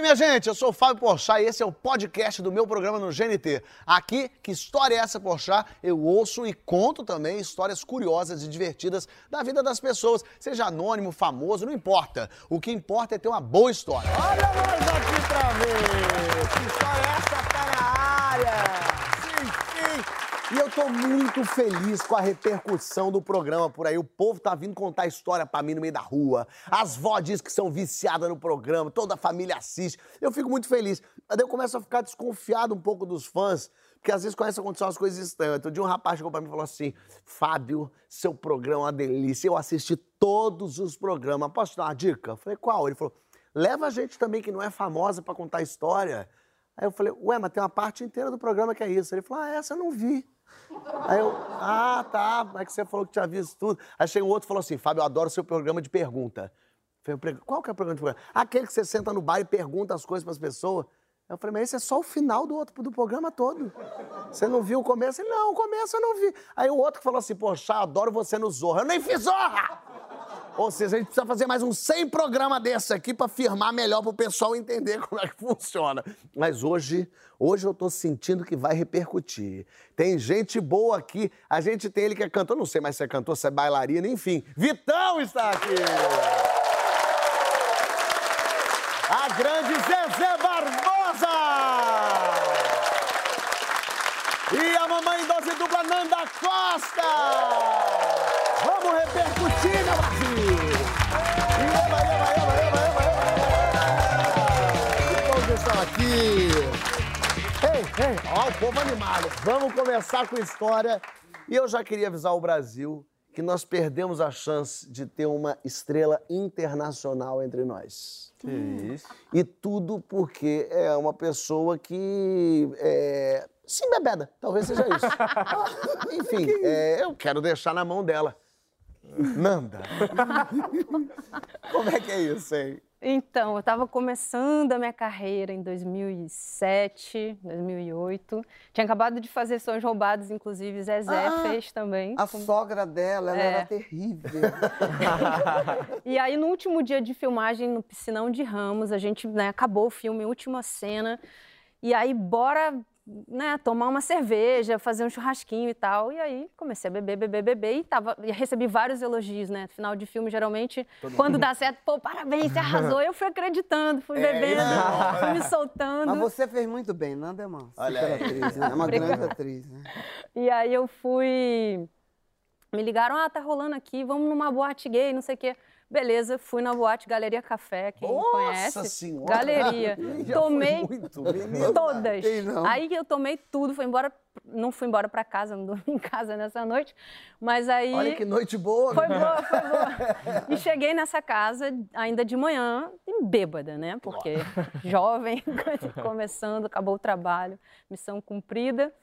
aí, minha gente? Eu sou o Fábio Porchat e esse é o podcast do meu programa no GNT. Aqui, que história é essa, Porchat? Eu ouço e conto também histórias curiosas e divertidas da vida das pessoas, seja anônimo, famoso, não importa. O que importa é ter uma boa história. Olha nós aqui pra ver! Que história é essa? Tá na área! E eu tô muito feliz com a repercussão do programa por aí. O povo tá vindo contar história pra mim no meio da rua. As vó diz que são viciadas no programa, toda a família assiste. Eu fico muito feliz. Mas eu começo a ficar desconfiado um pouco dos fãs, porque às vezes começam a acontecer umas coisas estranhas. Outro dia um rapaz chegou pra mim e falou assim: Fábio, seu programa é uma delícia. Eu assisti todos os programas. Posso te dar uma dica? Eu falei, qual? Ele falou: leva a gente também que não é famosa pra contar história. Aí eu falei, ué, mas tem uma parte inteira do programa que é isso. Ele falou, ah, essa eu não vi. Aí eu, ah, tá, mas que você falou que tinha visto tudo. Aí chega um outro e falou assim, Fábio, eu adoro seu programa de pergunta. Eu falei, qual que é o programa de pergunta? Aquele que você senta no bar e pergunta as coisas para as pessoas. Eu falei, mas esse é só o final do outro do programa todo. Você não viu o começo? Ele, não, o começo eu não vi. Aí o outro falou assim, poxa, adoro você no Zorra. Eu nem fiz Zorra! Ou seja, a gente precisa fazer mais uns 100 programas desse aqui para firmar melhor pro pessoal entender como é que funciona. Mas hoje, hoje eu tô sentindo que vai repercutir. Tem gente boa aqui. A gente tem ele que é cantor, não sei mais se é cantor, se é bailarina, enfim. Vitão está aqui. A grande Zezé Barbosa. E a mamãe dose dupla Nanda Costa. Vamos repercutir, aqui! Ei, ei, ó, o povo animado. Vamos começar com história. E eu já queria avisar o Brasil que nós perdemos a chance de ter uma estrela internacional entre nós. Que isso? E tudo porque é uma pessoa que é, se embebeda, talvez seja isso. Enfim, é, eu quero deixar na mão dela. Nanda. Como é que é isso, hein? Então, eu estava começando a minha carreira em 2007, 2008. Tinha acabado de fazer Sonhos Roubados, inclusive Zezé Ah, fez também. A sogra dela, ela É. era terrível. E aí, no último dia de filmagem no Piscinão de Ramos, a gente né, acabou o filme, última cena. E aí, bora né, tomar uma cerveja, fazer um churrasquinho e tal. E aí, comecei a beber, beber, beber. E, tava, e recebi vários elogios, né? Final de filme, geralmente, quando dá certo, pô, parabéns, você arrasou. Eu fui acreditando, fui bebendo, fui me soltando. Mas você fez muito bem, Nanda é uma Olha aí. atriz, né? É uma grande atriz, né? E aí eu fui. Me ligaram, ah, tá rolando aqui, vamos numa boate gay, não sei o quê. Beleza, fui na boate Galeria Café, quem Nossa conhece. Senhora! Galeria. Tomei muito, todas. Aí eu tomei tudo, fui embora, não fui embora pra casa, não dormi em casa nessa noite, mas aí Olha que noite boa. foi boa, foi boa. E cheguei nessa casa ainda de manhã, bêbada, né? Porque jovem, começando, acabou o trabalho, missão cumprida.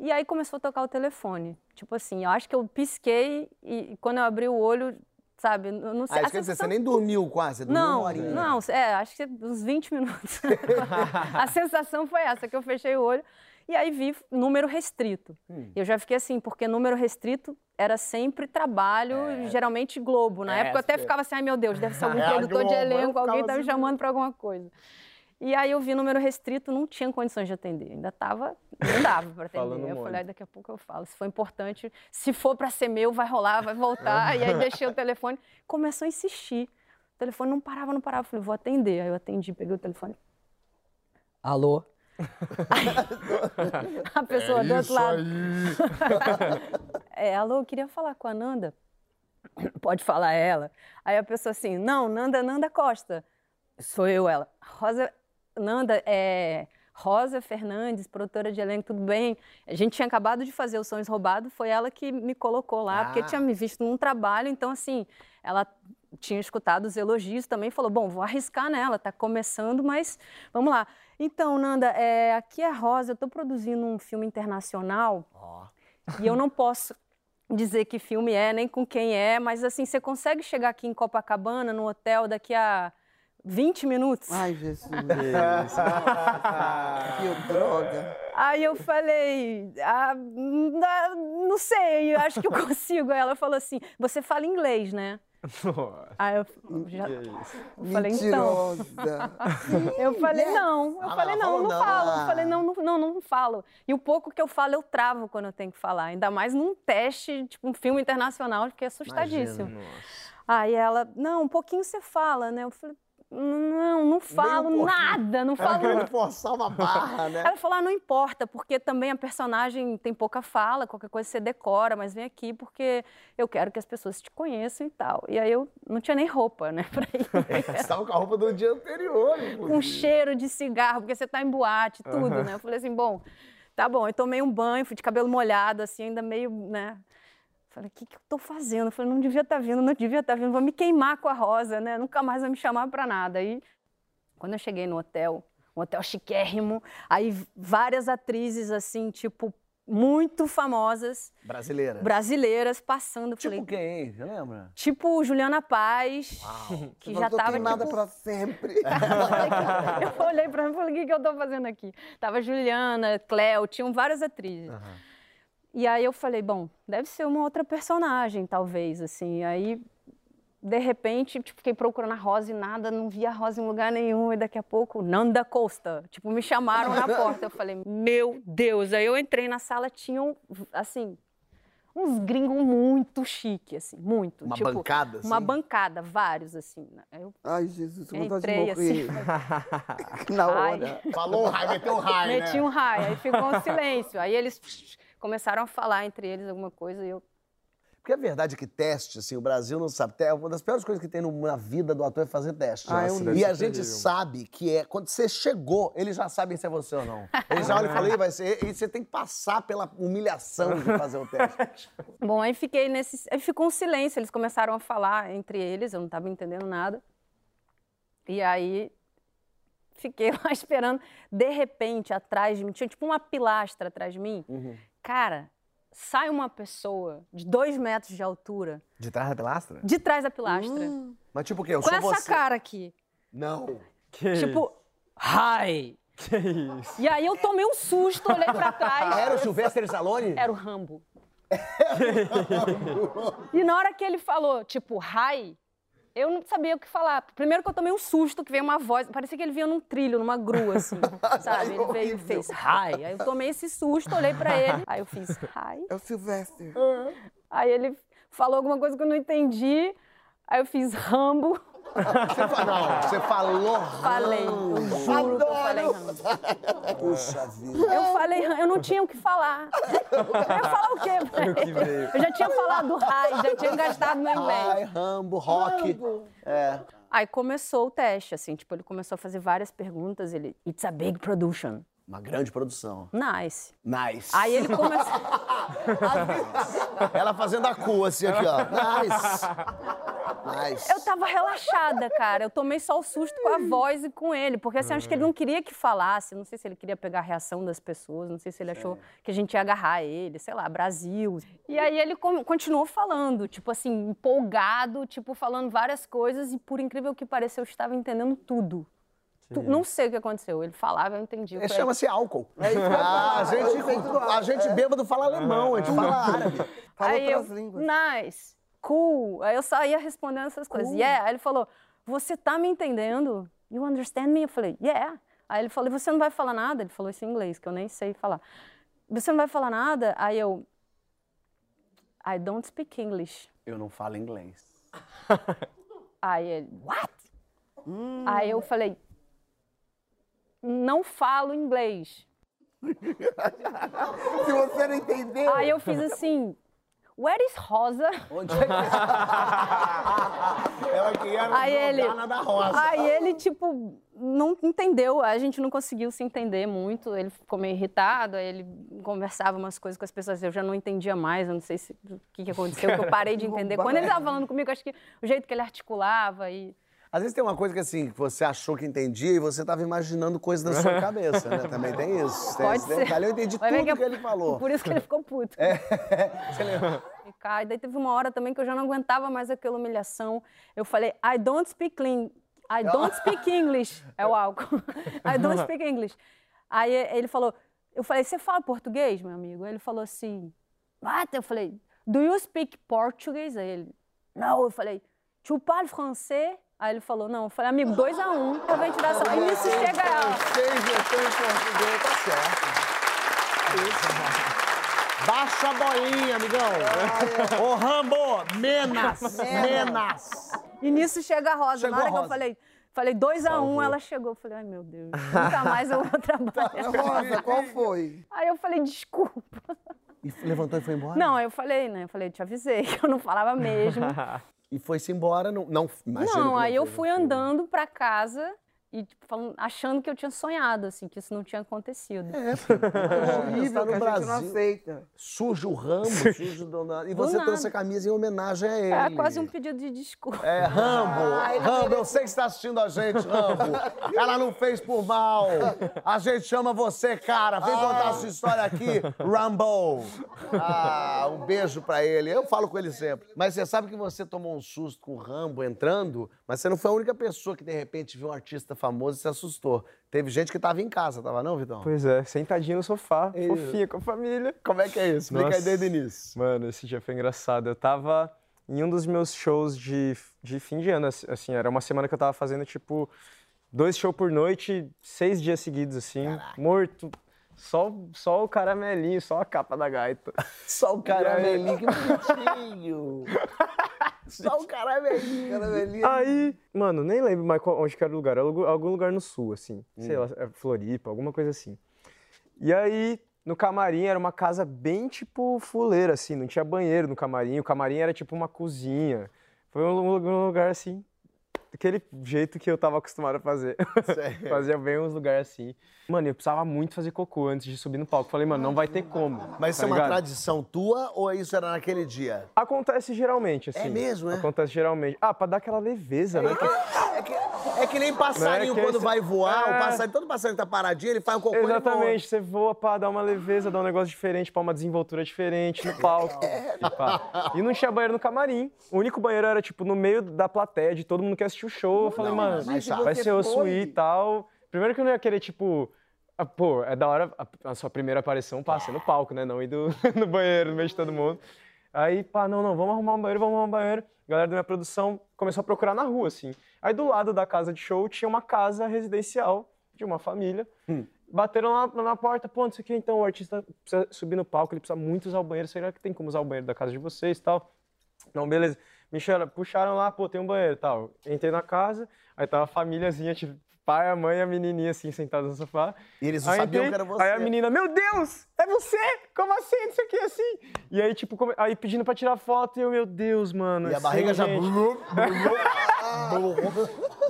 E aí começou a tocar o telefone. Tipo assim, eu acho que eu pisquei e quando eu abri o olho, sabe, eu não sei. Ah, a isso quer dizer, você sensação- nem dormiu quase, dormiu uma não, horinha. não, é, acho que uns 20 minutos. a sensação foi essa, que eu fechei o olho e aí vi número restrito. Hum. Eu já fiquei assim, porque número restrito era sempre trabalho, geralmente Globo. Na É, época eu até é. ficava assim, ai meu Deus, deve ser algum É, produtor de Globo, eu elenco, alguém tá me assim, chamando para alguma coisa. E aí eu vi número restrito, não tinha condições de atender. Ainda tava, não dava para atender. Falando eu muito. falei, "Ai, daqui a pouco eu falo. Se for importante, se for para ser meu, vai rolar, vai voltar. e aí deixei o telefone. Começou a insistir. O telefone não parava, não parava. Eu falei, vou atender. Aí eu atendi, peguei o telefone. Alô? a pessoa do outro lado. É, alô, eu queria falar com a Nanda. Pode falar ela. Aí a pessoa assim, não, Nanda, Nanda Costa. Sou eu, ela. Rosa, Nanda, é... Rosa Fernandes, produtora de elenco, tudo bem? A gente tinha acabado de fazer o Sonhos Roubados, foi ela que me colocou lá, porque Ah. tinha me visto num trabalho, então assim, ela tinha escutado os elogios também, falou, bom, vou arriscar nela, tá começando, mas vamos lá. Então, Nanda, é, aqui é Rosa, eu estou produzindo um filme internacional e eu não posso dizer que filme é, nem com quem é, mas assim, você consegue chegar aqui em Copacabana, no hotel, daqui a 20 minutos? Ai, Jesus. que droga. Aí eu falei, ah, não sei, eu acho que eu consigo. Aí ela falou assim, você fala inglês, né? Nossa. Aí eu já eu falei, então. Eu falei, não. Eu Ah, falei, não, não não. falo. Ah. Eu falei, não, não, não, não falo. E o pouco que eu falo, eu travo quando eu tenho que falar. Ainda mais num teste, tipo um filme internacional, eu fiquei assustadíssimo. Nossa. Aí ela, não, um pouquinho você fala, né? Eu falei, não, não falo nada, não Ela falo querendo forçar uma barra, né? ela falou, ah, não importa, porque também a personagem tem pouca fala, qualquer coisa você decora, mas vem aqui porque eu quero que as pessoas te conheçam e tal. E aí eu não tinha nem roupa, né, pra ir. Você tava com a roupa do dia anterior. Com cheiro de cigarro, porque você tá em boate, tudo, né? Eu falei assim, bom, tá bom. Eu tomei um banho, fui de cabelo molhado, assim, ainda meio, né? Falei, o que, que eu tô fazendo? Eu falei, não devia estar vindo, não devia estar vindo, vou me queimar com a rosa, né? Nunca mais vai me chamar pra nada. Aí, quando eu cheguei no hotel, um hotel chiquérrimo, aí várias atrizes, assim, tipo, muito famosas, Brasileira. brasileiras, passando. Tipo falei, quem? Você lembra? tipo Juliana Paz, que Eu já tava, queimada tipo, pra sempre. eu olhei pra mim e falei, o que, que eu tô fazendo aqui? Tava Juliana, Cleo, tinham várias atrizes. E aí eu falei, bom, deve ser uma outra personagem, talvez, assim. Aí, de repente, tipo, fiquei procurando a Rosa e nada, não via a Rosa em lugar nenhum. E daqui a pouco, Nanda Costa. Tipo, me chamaram na porta. Eu falei, meu Deus. Aí eu entrei na sala, tinham, assim, uns gringos muito chique, assim, muito. Uma tipo, bancada, assim? Uma bancada, vários, assim. Eu Ai, Jesus, com vontade de entrei, assim. morrer. Na Ai. hora. Falou um raio, meteu um raio, Meti né? um raio, aí ficou um silêncio. Aí eles começaram a falar entre eles alguma coisa e eu. Porque a verdade é que teste, assim, o Brasil não sabe. É uma das piores coisas que tem na vida do ator é fazer teste. Ah, né? é um e a gente terrível. sabe que é quando você chegou, eles já sabem se é você ou não. Eles já olham e falam, "Ih, vai ser. E você tem que passar pela humilhação de fazer o teste. Bom, aí fiquei nesse. Aí ficou um silêncio, eles começaram a falar entre eles, eu não estava entendendo nada. E aí fiquei lá esperando. De repente, atrás de mim, tinha tipo uma pilastra atrás de mim. Cara, sai uma pessoa de dois metros de altura, De trás da pilastra? de trás da pilastra, Mas tipo o quê? Eu com sou essa você. cara aqui. Não. Que Tipo, hi! Que isso? E aí eu tomei um susto, olhei pra trás. Era o Sylvester Stallone? Era o Rambo. e na hora que ele falou, tipo, hi, eu não sabia o que falar. Primeiro que eu tomei um susto, que veio uma voz, parecia que ele vinha num trilho, numa grua, assim, sabe? Ele veio e fez hi. Aí eu tomei esse susto, olhei pra ele, aí eu fiz hi. É o Silvestre. Aí ele falou alguma coisa que eu não entendi, aí eu fiz Rambo. Você fa- Não, você falou. Falei, eu juro que eu falei Rambo. Puxa vida. Eu falei, eu não tinha o que falar. Eu ia falar o quê? Eu já tinha falado hi, já tinha gastado meu inglês. Rambo, rock. É. Aí começou o teste, assim, tipo, ele começou a fazer várias perguntas, ele, it's a big production. Uma grande produção. Nice. Nice. Aí ele começou, Ela fazendo a cu, assim, aqui, ó. Nice. Nice. eu tava relaxada, cara, eu tomei só o susto com a voz e com ele, porque assim, acho que ele não queria que falasse, não sei se ele queria pegar a reação das pessoas, não sei se ele achou que a gente ia agarrar ele, sei lá, Brasil. E aí ele continuou falando, tipo assim, empolgado, tipo, falando várias coisas e por incrível que pareça, eu estava entendendo tudo. Tu- Não sei o que aconteceu. Ele falava, eu entendi. Eu É, Chama-se álcool. Ah, a gente, a gente bêbado fala alemão, a gente fala árabe. Fala aí eu, outras línguas. nice, cool. Aí eu só ia respondendo essas coisas. Yeah. Aí ele falou, você tá me entendendo? You understand me? Eu falei, yeah. Aí ele falou, você não vai falar nada? Ele falou isso em inglês, que eu nem sei falar. Você não vai falar nada? Aí eu, I don't speak English. Eu não falo inglês. Aí ele, what? Aí eu falei, não falo inglês. Se você não entendeu. Aí eu fiz assim, where is Rosa? Onde é que... Ela queria Aí ele, da rosa. aí ele, tipo, não entendeu, a gente não conseguiu se entender muito, ele ficou meio irritado, aí ele conversava umas coisas com as pessoas, eu já não entendia mais, eu não sei se, o que, que aconteceu, que eu parei de entender. Quando ele estava falando comigo, acho que o jeito que ele articulava e... Às vezes tem uma coisa que assim, que você achou que entendia e você estava imaginando coisas na sua cabeça, né? Também tem isso. Tem Pode esse ser. detalhe. Eu entendi tudo é que ele falou. Por isso que ele ficou puto. Você lembra? E, cara, daí teve uma hora também que eu já não aguentava mais aquela humilhação. Eu falei, I don't speak clean. I don't speak English. É o álcool. I don't speak English. Aí ele falou, eu falei, você fala português, meu amigo? Ele falou assim, what? Eu falei, do you speak Portuguese? Aí ele, não. Eu falei, tu parles français? Aí ele falou, não. Eu falei, amigo, 2 a 1 um, eu venho tirar essa... E nisso chega em português, tá certo. Isso. Baixa a bolinha, amigão. Ô, Rambo, menos, menos. E nisso chega a Rosa. Chegou Na hora que eu falei, falei 2 a 1 um, ela chegou. Eu falei, ai meu Deus, nunca mais eu vou trabalhar. Rosa, qual foi? Aí eu falei, desculpa. E levantou e foi embora? Não, aí eu falei, né? Eu falei, te avisei que eu não falava mesmo. E foi-se embora, não, não não, aí eu foi, fui né? andando pra casa e tipo, falando- achando que eu tinha sonhado, assim, que isso não tinha acontecido. É, É é horrível no que a gente não Brasil. aceita. Sujo o Rambo, sujo do nada. E você trouxe a camisa em homenagem a ele. É quase um pedido de desculpa. É, Rambo. Ah, ele Rambo, eu sei que você está assistindo a gente, Rambo. Ela não fez por mal. A gente chama você, cara. Vem contar a sua história aqui, Rambo. Ah, um beijo pra ele. Eu falo com ele sempre. Mas você sabe que você tomou um susto com o Rambo entrando, mas você não foi a única pessoa que de repente viu um artista famoso e se assustou. Teve gente que tava em casa, tava não, Vitão? Pois é, sentadinho no sofá, Isso. fofinha com a família. Como é que é isso? Explica aí Nossa. desde o início. Mano, esse dia foi engraçado. Eu tava em um dos meus shows de, de fim de ano, assim, assim, era uma semana que eu tava fazendo, tipo, dois shows por noite, seis dias seguidos, assim, morto. Só, só o caramelinho, só a capa da gaita. Só o caramelinho, que bonitinho. Só o caramelinho. Caramelinho. Aí, mano, nem lembro mais qual- onde que era o lugar. Era algum lugar no sul, assim. Sei lá, é Floripa, alguma coisa assim. E aí, no camarim, era uma casa bem, tipo, fuleira, assim. Não tinha banheiro no camarim. O camarim era, tipo, uma cozinha. Foi um, um lugar, assim, daquele jeito que eu tava acostumado a fazer. Sério? Fazia bem uns lugares assim. Mano, eu precisava muito fazer cocô antes de subir no palco. Falei, mano, não vai ter como. Mas isso tá é uma ligado? tradição tua ou isso era naquele dia? Acontece geralmente, assim. mesmo, é? Acontece geralmente. Ah, pra dar aquela leveza, né? É que, é que nem passarinho é que quando esse- vai voar, o É. passarinho, todo passarinho tá paradinho, ele faz um cocô e. Exatamente, você voa pra dar uma leveza, dar um negócio diferente, pra uma desenvoltura diferente no palco. e, pá. E não tinha banheiro no camarim. O único banheiro era, tipo, no meio da plateia, de todo mundo que assistiu o show. Eu falei, mano, mas vai ser osso foi? ir e tal. Primeiro que eu não ia querer, tipo. ah, Pô, é da hora a, a sua primeira aparição passa no palco, né? Não ir do- no banheiro, no meio de todo mundo. Aí, pá, não, não, vamos arrumar um banheiro, vamos arrumar um banheiro. A galera da minha produção começou a procurar na rua, assim. Aí do lado da casa de show tinha uma casa residencial de uma família. Bateram lá na porta, pô, não sei o que, então o artista precisa subir no palco, ele precisa muito usar o banheiro, será que tem como usar o banheiro da casa de vocês e tal? Não, beleza. Me chamaram, puxaram lá, pô, tem um banheiro e tal. Entrei na casa, aí tava a famíliazinha, tipo, pai, a mãe e a menininha, assim, sentados no sofá. E eles não Aí sabiam entrei, que era você. Aí a menina, meu Deus, é você? Como assim? Isso aqui assim? E aí, tipo, come- aí pedindo pra tirar foto e eu, meu Deus, mano. E a sem barriga já...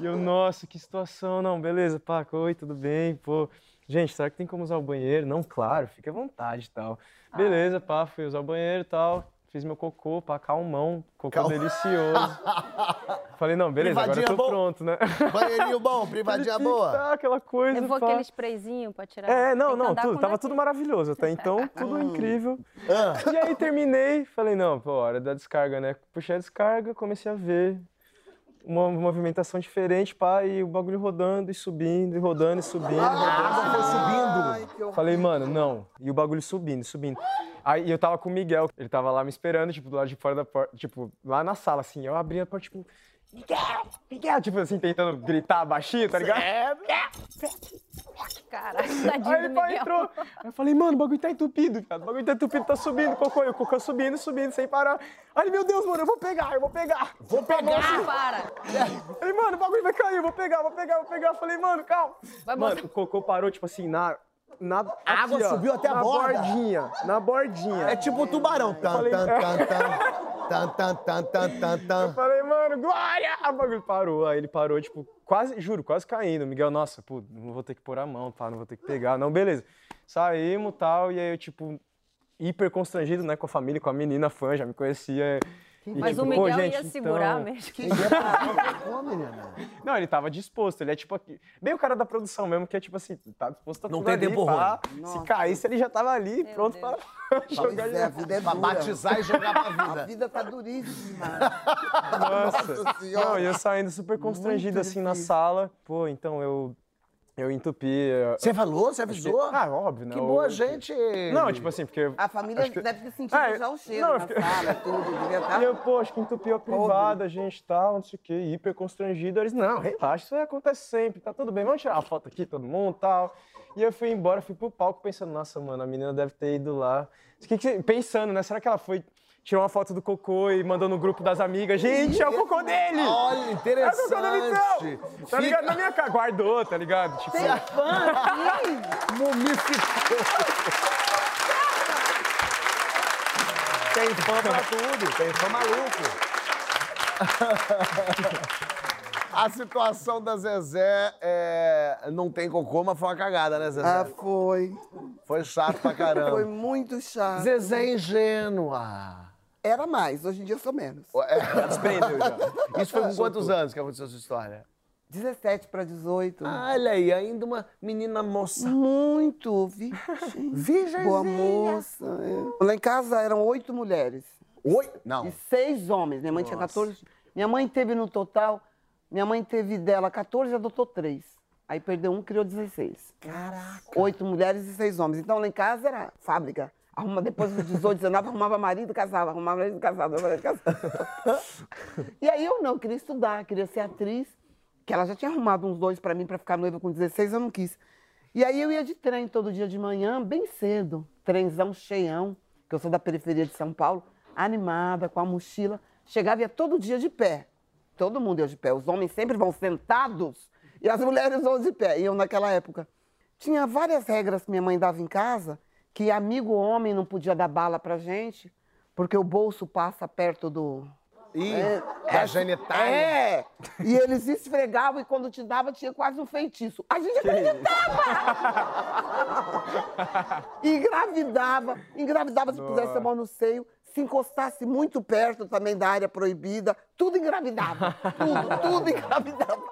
E eu, nossa, que situação. Não, beleza, pá, oi, tudo bem, pô. Gente, será que tem como usar o banheiro? Não, claro, fica à vontade e tal. Beleza, pá, fui usar o banheiro e tal. Fiz meu cocô, pá, calmão, cocô Cal- delicioso. Falei, não, beleza, agora eu Privadinha tô boa. pronto, né? Banheirinho bom, privadinha boa. Tá, aquela coisa, Levou pá. aquele sprayzinho pra tirar. É, não, Tem que não, andar tudo, com tava tudo maravilhoso até então, tudo incrível. Ah, E aí terminei, falei, não, pô, hora da descarga, né? Puxei a descarga, comecei a ver uma movimentação diferente, pá, e o bagulho rodando e subindo, e rodando e subindo, a rodando. foi subindo. Horror. Falei, mano, não. E o bagulho subindo, subindo. Aí eu tava com o Miguel, ele tava lá me esperando, tipo, do lado de fora da porta, tipo, lá na sala, assim. Eu abri a porta, tipo, Miguel, Miguel, tipo assim, tentando gritar baixinho, tá ligado? Caraca, tadinho Aí ele entrou. Aí eu falei, mano, o bagulho tá entupido, cara. O bagulho tá entupido, tá subindo, cocô. E o cocô subindo, subindo, sem parar. Aí, meu Deus, mano, eu vou pegar, eu vou pegar. Vou pegar. Para. Falei, mano, o bagulho vai cair, eu vou pegar, vou pegar, vou pegar. Falei, mano, calma. Vai mano, o cocô parou, tipo assim, na. Na A água aqui, ó, subiu até a na borda. bordinha, na bordinha. É tipo um tubarão. Tan, Falei- tan, tan, tan. Tan, tan, tan, tan, tan, tan. Falei, mano, Glória! O bagulho parou. Aí ele parou, tipo, quase, juro, quase caindo. Miguel, nossa, pô, não vou ter que pôr a mão, tá? Não vou ter que pegar. Não, beleza. Saímos e tal, e aí eu, tipo, hiper constrangido, né, com a família, com a menina fã, já me conhecia. E, Mas tipo, o Miguel gente, ia segurar então- mesmo. Menina. Não, ele tava disposto, ele é tipo aqui, bem o cara da produção mesmo, que é tipo assim, tá disposto a Não tudo tem tempo. Se caísse, ele já tava ali, Meu pronto Deus. para jogar é, a vida é Pra dura. batizar e jogar pra A vida. vida tá duríssima. Nossa. Nossa Senhora. Não, e eu saindo super constrangido Muito assim na difícil. sala. Pô, então eu Eu entupi. eu- Você falou? Você avisou? Ah, óbvio, né? que Eu- boa gente. Não, tipo assim, porque. A família que- deve ter sentido Ah, já o cheiro não, eu na fiquei- sala, tudo. Devia tá estar... E eu, pô, acho que entupiu a privada, a gente tal, não sei o quê, hiper constrangido. Eles, não, relaxa, isso aí acontece sempre, tá tudo bem, vamos tirar uma foto aqui, todo mundo tal. E eu fui embora, fui pro palco pensando, nossa, mano, a menina deve ter ido lá. Que que- pensando, né, será que ela foi, tirou uma foto do cocô e mandou no grupo das amigas? Gente, é o cocô dele! Olha, É o interessante. cocô da Vitão! Tá ligado? Na minha cara, guardou, tá ligado? Tipo, Tem fã aqui? Mumificou. Tem fã pra tudo, tem fã maluco. A situação da Zezé é, não tem cocô, mas foi uma cagada, né, Zezé? Ah, foi. Foi chato pra Foi caramba. muito chato. Zezé é ingênua. Era mais, hoje em dia eu sou menos. É, desprendeu já. Isso foi com quantos anos que aconteceu essa história? 17 para 18. Olha aí, ainda uma menina moça. Muito, vi. Virgem. Boa moça. é. Lá em casa eram oito mulheres Oi? Não. e seis homens. Minha mãe tinha 14. Minha mãe teve no total, minha mãe teve dela 14 e adotou três. Aí perdeu um, criou 16. Caraca. Oito mulheres e seis homens. Então lá em casa era fábrica. Arruma, depois dos 18, 19, arrumava marido, casava, arrumava marido, casava, marido, casava. e aí eu não, queria estudar, queria ser atriz, que ela já tinha arrumado uns dois pra mim pra ficar noiva com 16, eu não quis. E aí eu ia de trem todo dia de manhã, bem cedo, trenzão cheião, que eu sou da periferia de São Paulo, animada, com a mochila. Chegava ia todo dia de pé. Todo mundo ia de pé. Os homens sempre vão sentados e as mulheres vão de pé. Eu, naquela época, tinha várias regras que minha mãe dava em casa, que amigo homem não podia dar bala pra gente, porque o bolso passa perto do... Ih, É, da é, genitália. É! E eles esfregavam e quando te dava tinha quase um feitiço. A gente acreditava! engravidava, engravidava se pusesse a mão no seio, se encostasse muito perto também da área proibida, tudo engravidava. Tudo, tudo engravidava.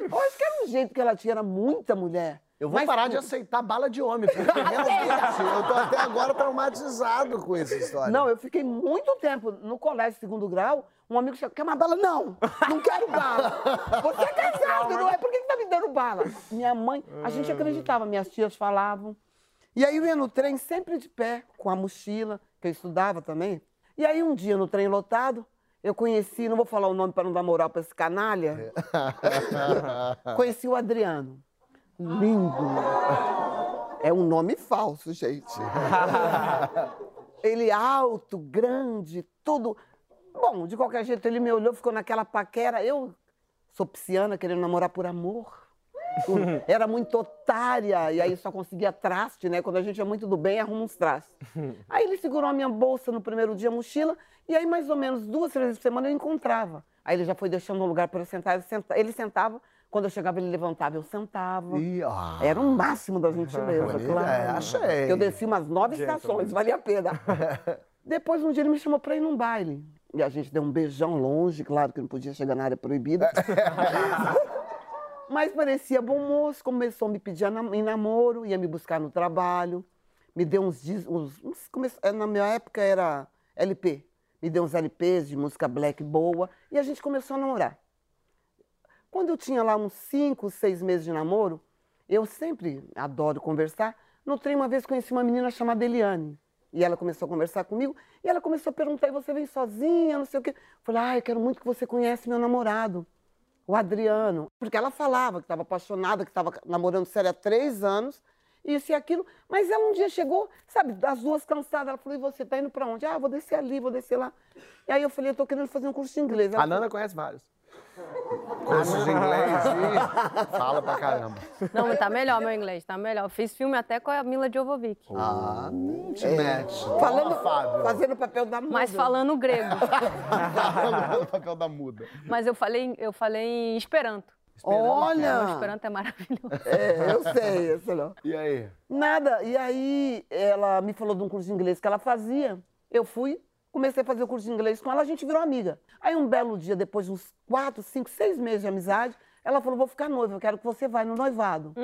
Eu acho que era um jeito que ela tinha, era muita mulher. Eu vou Mas parar tu- de aceitar bala de homem, porque realmente eu tô até agora traumatizado com essa história. Não, eu fiquei muito tempo no colégio segundo grau. Um amigo chegou, quer uma bala? Não, não quero bala. Você é casado, não é? Por que que tá me dando bala? Minha mãe, a gente acreditava, minhas tias falavam. E aí eu ia no trem sempre de pé, com a mochila, que eu estudava também. E aí um dia no trem lotado, eu conheci, não vou falar o nome para não dar moral para esse canalha, conheci o Adriano. Lindo. É um nome falso, gente. Ele alto, grande, tudo. Bom, de qualquer jeito, ele me olhou, ficou naquela paquera. Eu sou pisciana, querendo namorar por amor. Era muito otária, e aí só conseguia traste, né? Quando a gente é muito do bem, arruma uns trastes. Aí ele segurou a minha bolsa no primeiro dia, a mochila, e aí mais ou menos duas, três vezes por semana eu encontrava. Aí ele já foi deixando um lugar para eu sentar. eu senta- Ele sentava, quando eu chegava, ele levantava, eu sentava. Ih, ó. Era o máximo da gentileza, Bonita, claro. é, achei. Eu desci umas nove estações, valia a pena. Depois, um dia, ele me chamou para ir num baile. E a gente deu um beijão longe, claro que não podia chegar na área proibida. Mas parecia bom moço, começou a me pedir em namoro, ia me buscar no trabalho, me deu uns, dis- uns, uns come- eh, na minha época era LP, me deu uns LPs de música black boa e a gente começou a namorar. Quando eu tinha lá uns cinco, seis meses de namoro, eu sempre adoro conversar. No trem, uma vez conheci uma menina chamada Eliane. E ela começou a conversar comigo. E ela começou a perguntar: e você vem sozinha? Não sei o quê. Eu falei: ah, eu quero muito que você conhece meu namorado, o Adriano. Porque ela falava que estava apaixonada, que estava namorando sério há três anos, isso e aquilo. Mas ela um dia chegou, sabe, das duas cansadas. Ela falou: e você está indo para onde? Ah, vou descer ali, vou descer lá. E aí eu falei: eu estou querendo fazer um curso de inglês. Ela A Nana conhece vários. Cursos de inglês e fala pra caramba. Não, mas tá melhor meu inglês, tá melhor. Fiz filme até com a Mila Jovovich. Ah, não te mete. Falando, Fábio. fazendo o papel da muda. Mas falando grego. Falando o papel da muda. Mas eu falei, eu falei em Esperanto. O Olha! Esperanto é maravilhoso. É, eu sei, eu sei não. E aí? Nada. E aí ela me falou de um curso de inglês que ela fazia. Eu fui, comecei a fazer o curso de inglês com ela, a gente virou amiga. Aí um belo dia, depois de uns quatro, cinco, seis meses de amizade, ela falou: vou ficar noiva, eu quero que você vá no noivado.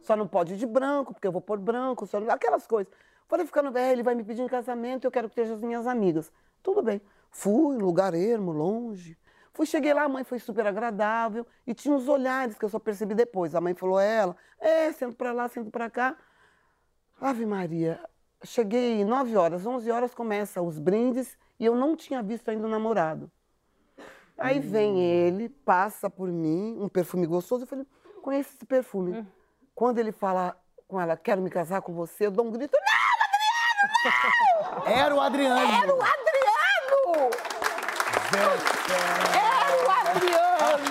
Só não pode ir de branco, porque eu vou pôr branco, só aquelas coisas. Falei, ficar no ele vai me pedir em casamento, eu quero que esteja as minhas amigas. Tudo bem. Fui, lugar ermo, longe. Fui, cheguei lá, a mãe foi super agradável e tinha uns olhares que eu só percebi depois. A mãe falou, ela, é, sento pra lá, sento pra cá. Ave Maria, cheguei 9 horas, 11 horas começa os brindes e eu não tinha visto ainda o namorado. Aí vem ele, passa por mim, um perfume gostoso. Eu falei, conheço esse perfume. Quando ele fala com ela, quero me casar com você, eu dou um grito, não, Era o Adriano. era o Adriano! Era o Adriano!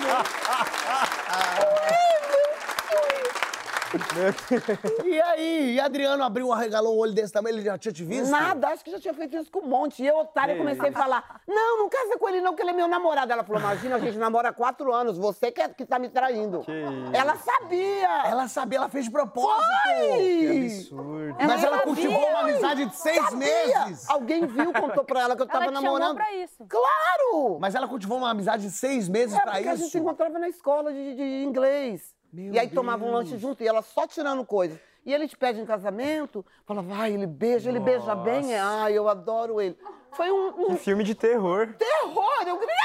E aí? E Adriano abriu, arregalou o olho desse tamanho, ele já tinha te visto? Nada, acho que já tinha feito isso com um monte. E eu, otária, comecei a falar: não, não casa com ele, não, que ele é meu namorado. Ela falou: imagina, a gente namora há quatro anos, você que, é, que tá me traindo. Ela sabia! Ela sabia, ela fez de propósito. Foi! Absurdo. Mas ela sabia. cultivou uma amizade de seis Sabia! meses. Alguém viu, contou pra ela que eu tava Ela te namorando. pra isso. Claro! Mas ela cultivou uma amizade de seis meses É pra porque a gente se isso. encontrava na escola de, de inglês. Meu e aí tomava um lanche Deus. junto e ela só tirando coisa. E ele te pede em casamento, fala, vai, ele beija, ele beija bem. Ai, eu adoro ele. Foi um, um filme de terror. terror! Eu gritei,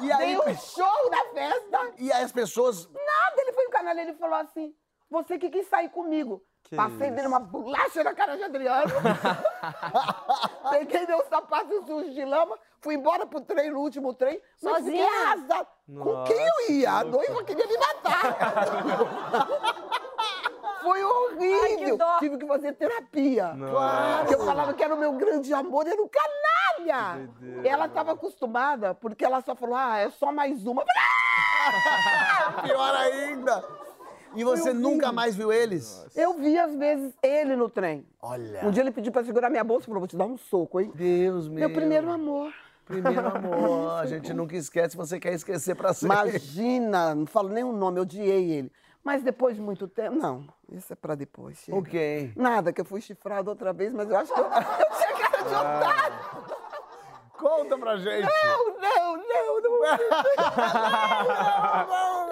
E aí, dei um show na festa. e aí as pessoas. Nada, ele foi no canal e ele falou assim, você que quis sair comigo. Que Passei dele uma bolacha na cara de Adriano. Peguei meu sapato sujo de lama, fui embora pro trem, no último trem. Mas fiquei Sozinha? arrasada. Com quem eu ia? A que noiva queria me matar. Foi horrível. Ai, que. Tive que fazer terapia. Nossa. Porque eu falava que era o meu grande amor, era o canalha. doideira. Ela estava acostumada, porque ela só falou, ah, é só mais uma. Falei, Pior ainda. E você nunca mais viu eles? Eu vi, às vezes, ele no trem. Olha. Um dia ele pediu pra segurar minha bolsa e falou: vou te dar um soco, hein? Deus meu. Meu primeiro amor. Primeiro amor. A gente nunca esquece, você quer esquecer pra sempre. Imagina, não falo nem o nome, eu odiei ele. Mas depois de muito tempo. Não, isso é pra depois. chega. Ok. Nada, que eu fui chifrado outra vez, mas eu acho que eu, eu tinha cara de otário. Conta pra gente. Não, não, não, não.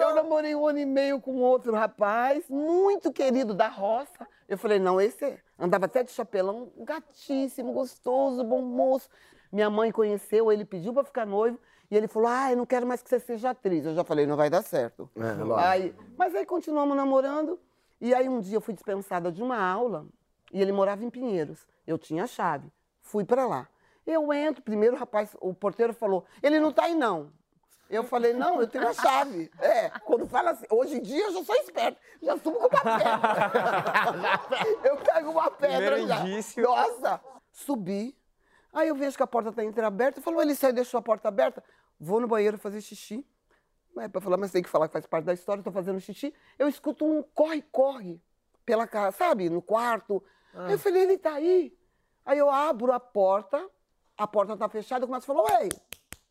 Eu namorei um ano e meio com outro rapaz, muito querido da roça. Eu falei, não, esse andava até de chapelão, gatíssimo, gostoso, bom moço. Minha mãe conheceu, ele pediu pra ficar noivo e ele falou, ah, eu não quero mais que você seja atriz. Eu já falei, não vai dar certo. É, lógico. Aí, mas aí continuamos namorando e aí um dia eu fui dispensada de uma aula e ele morava em Pinheiros. Eu tinha a chave, fui pra lá. Eu entro, primeiro o rapaz, o porteiro falou, ele não tá aí não. Eu falei, não, eu tenho a chave. É, quando fala assim, hoje em dia eu já sou esperto, já subo com uma pedra. eu pego uma pedra Primeiro já. indício. Nossa, subi. Aí eu vejo que a porta está entreaberta. Eu falo, ele saiu e deixou a porta aberta. Vou no banheiro fazer xixi. É para falar, mas tem que falar que faz parte da história. Estou fazendo xixi. Eu escuto um corre-corre pela casa, sabe? No quarto. Aí eu falei, ele tá aí. Aí eu abro a porta, a porta tá fechada. Eu começo a falar, oi,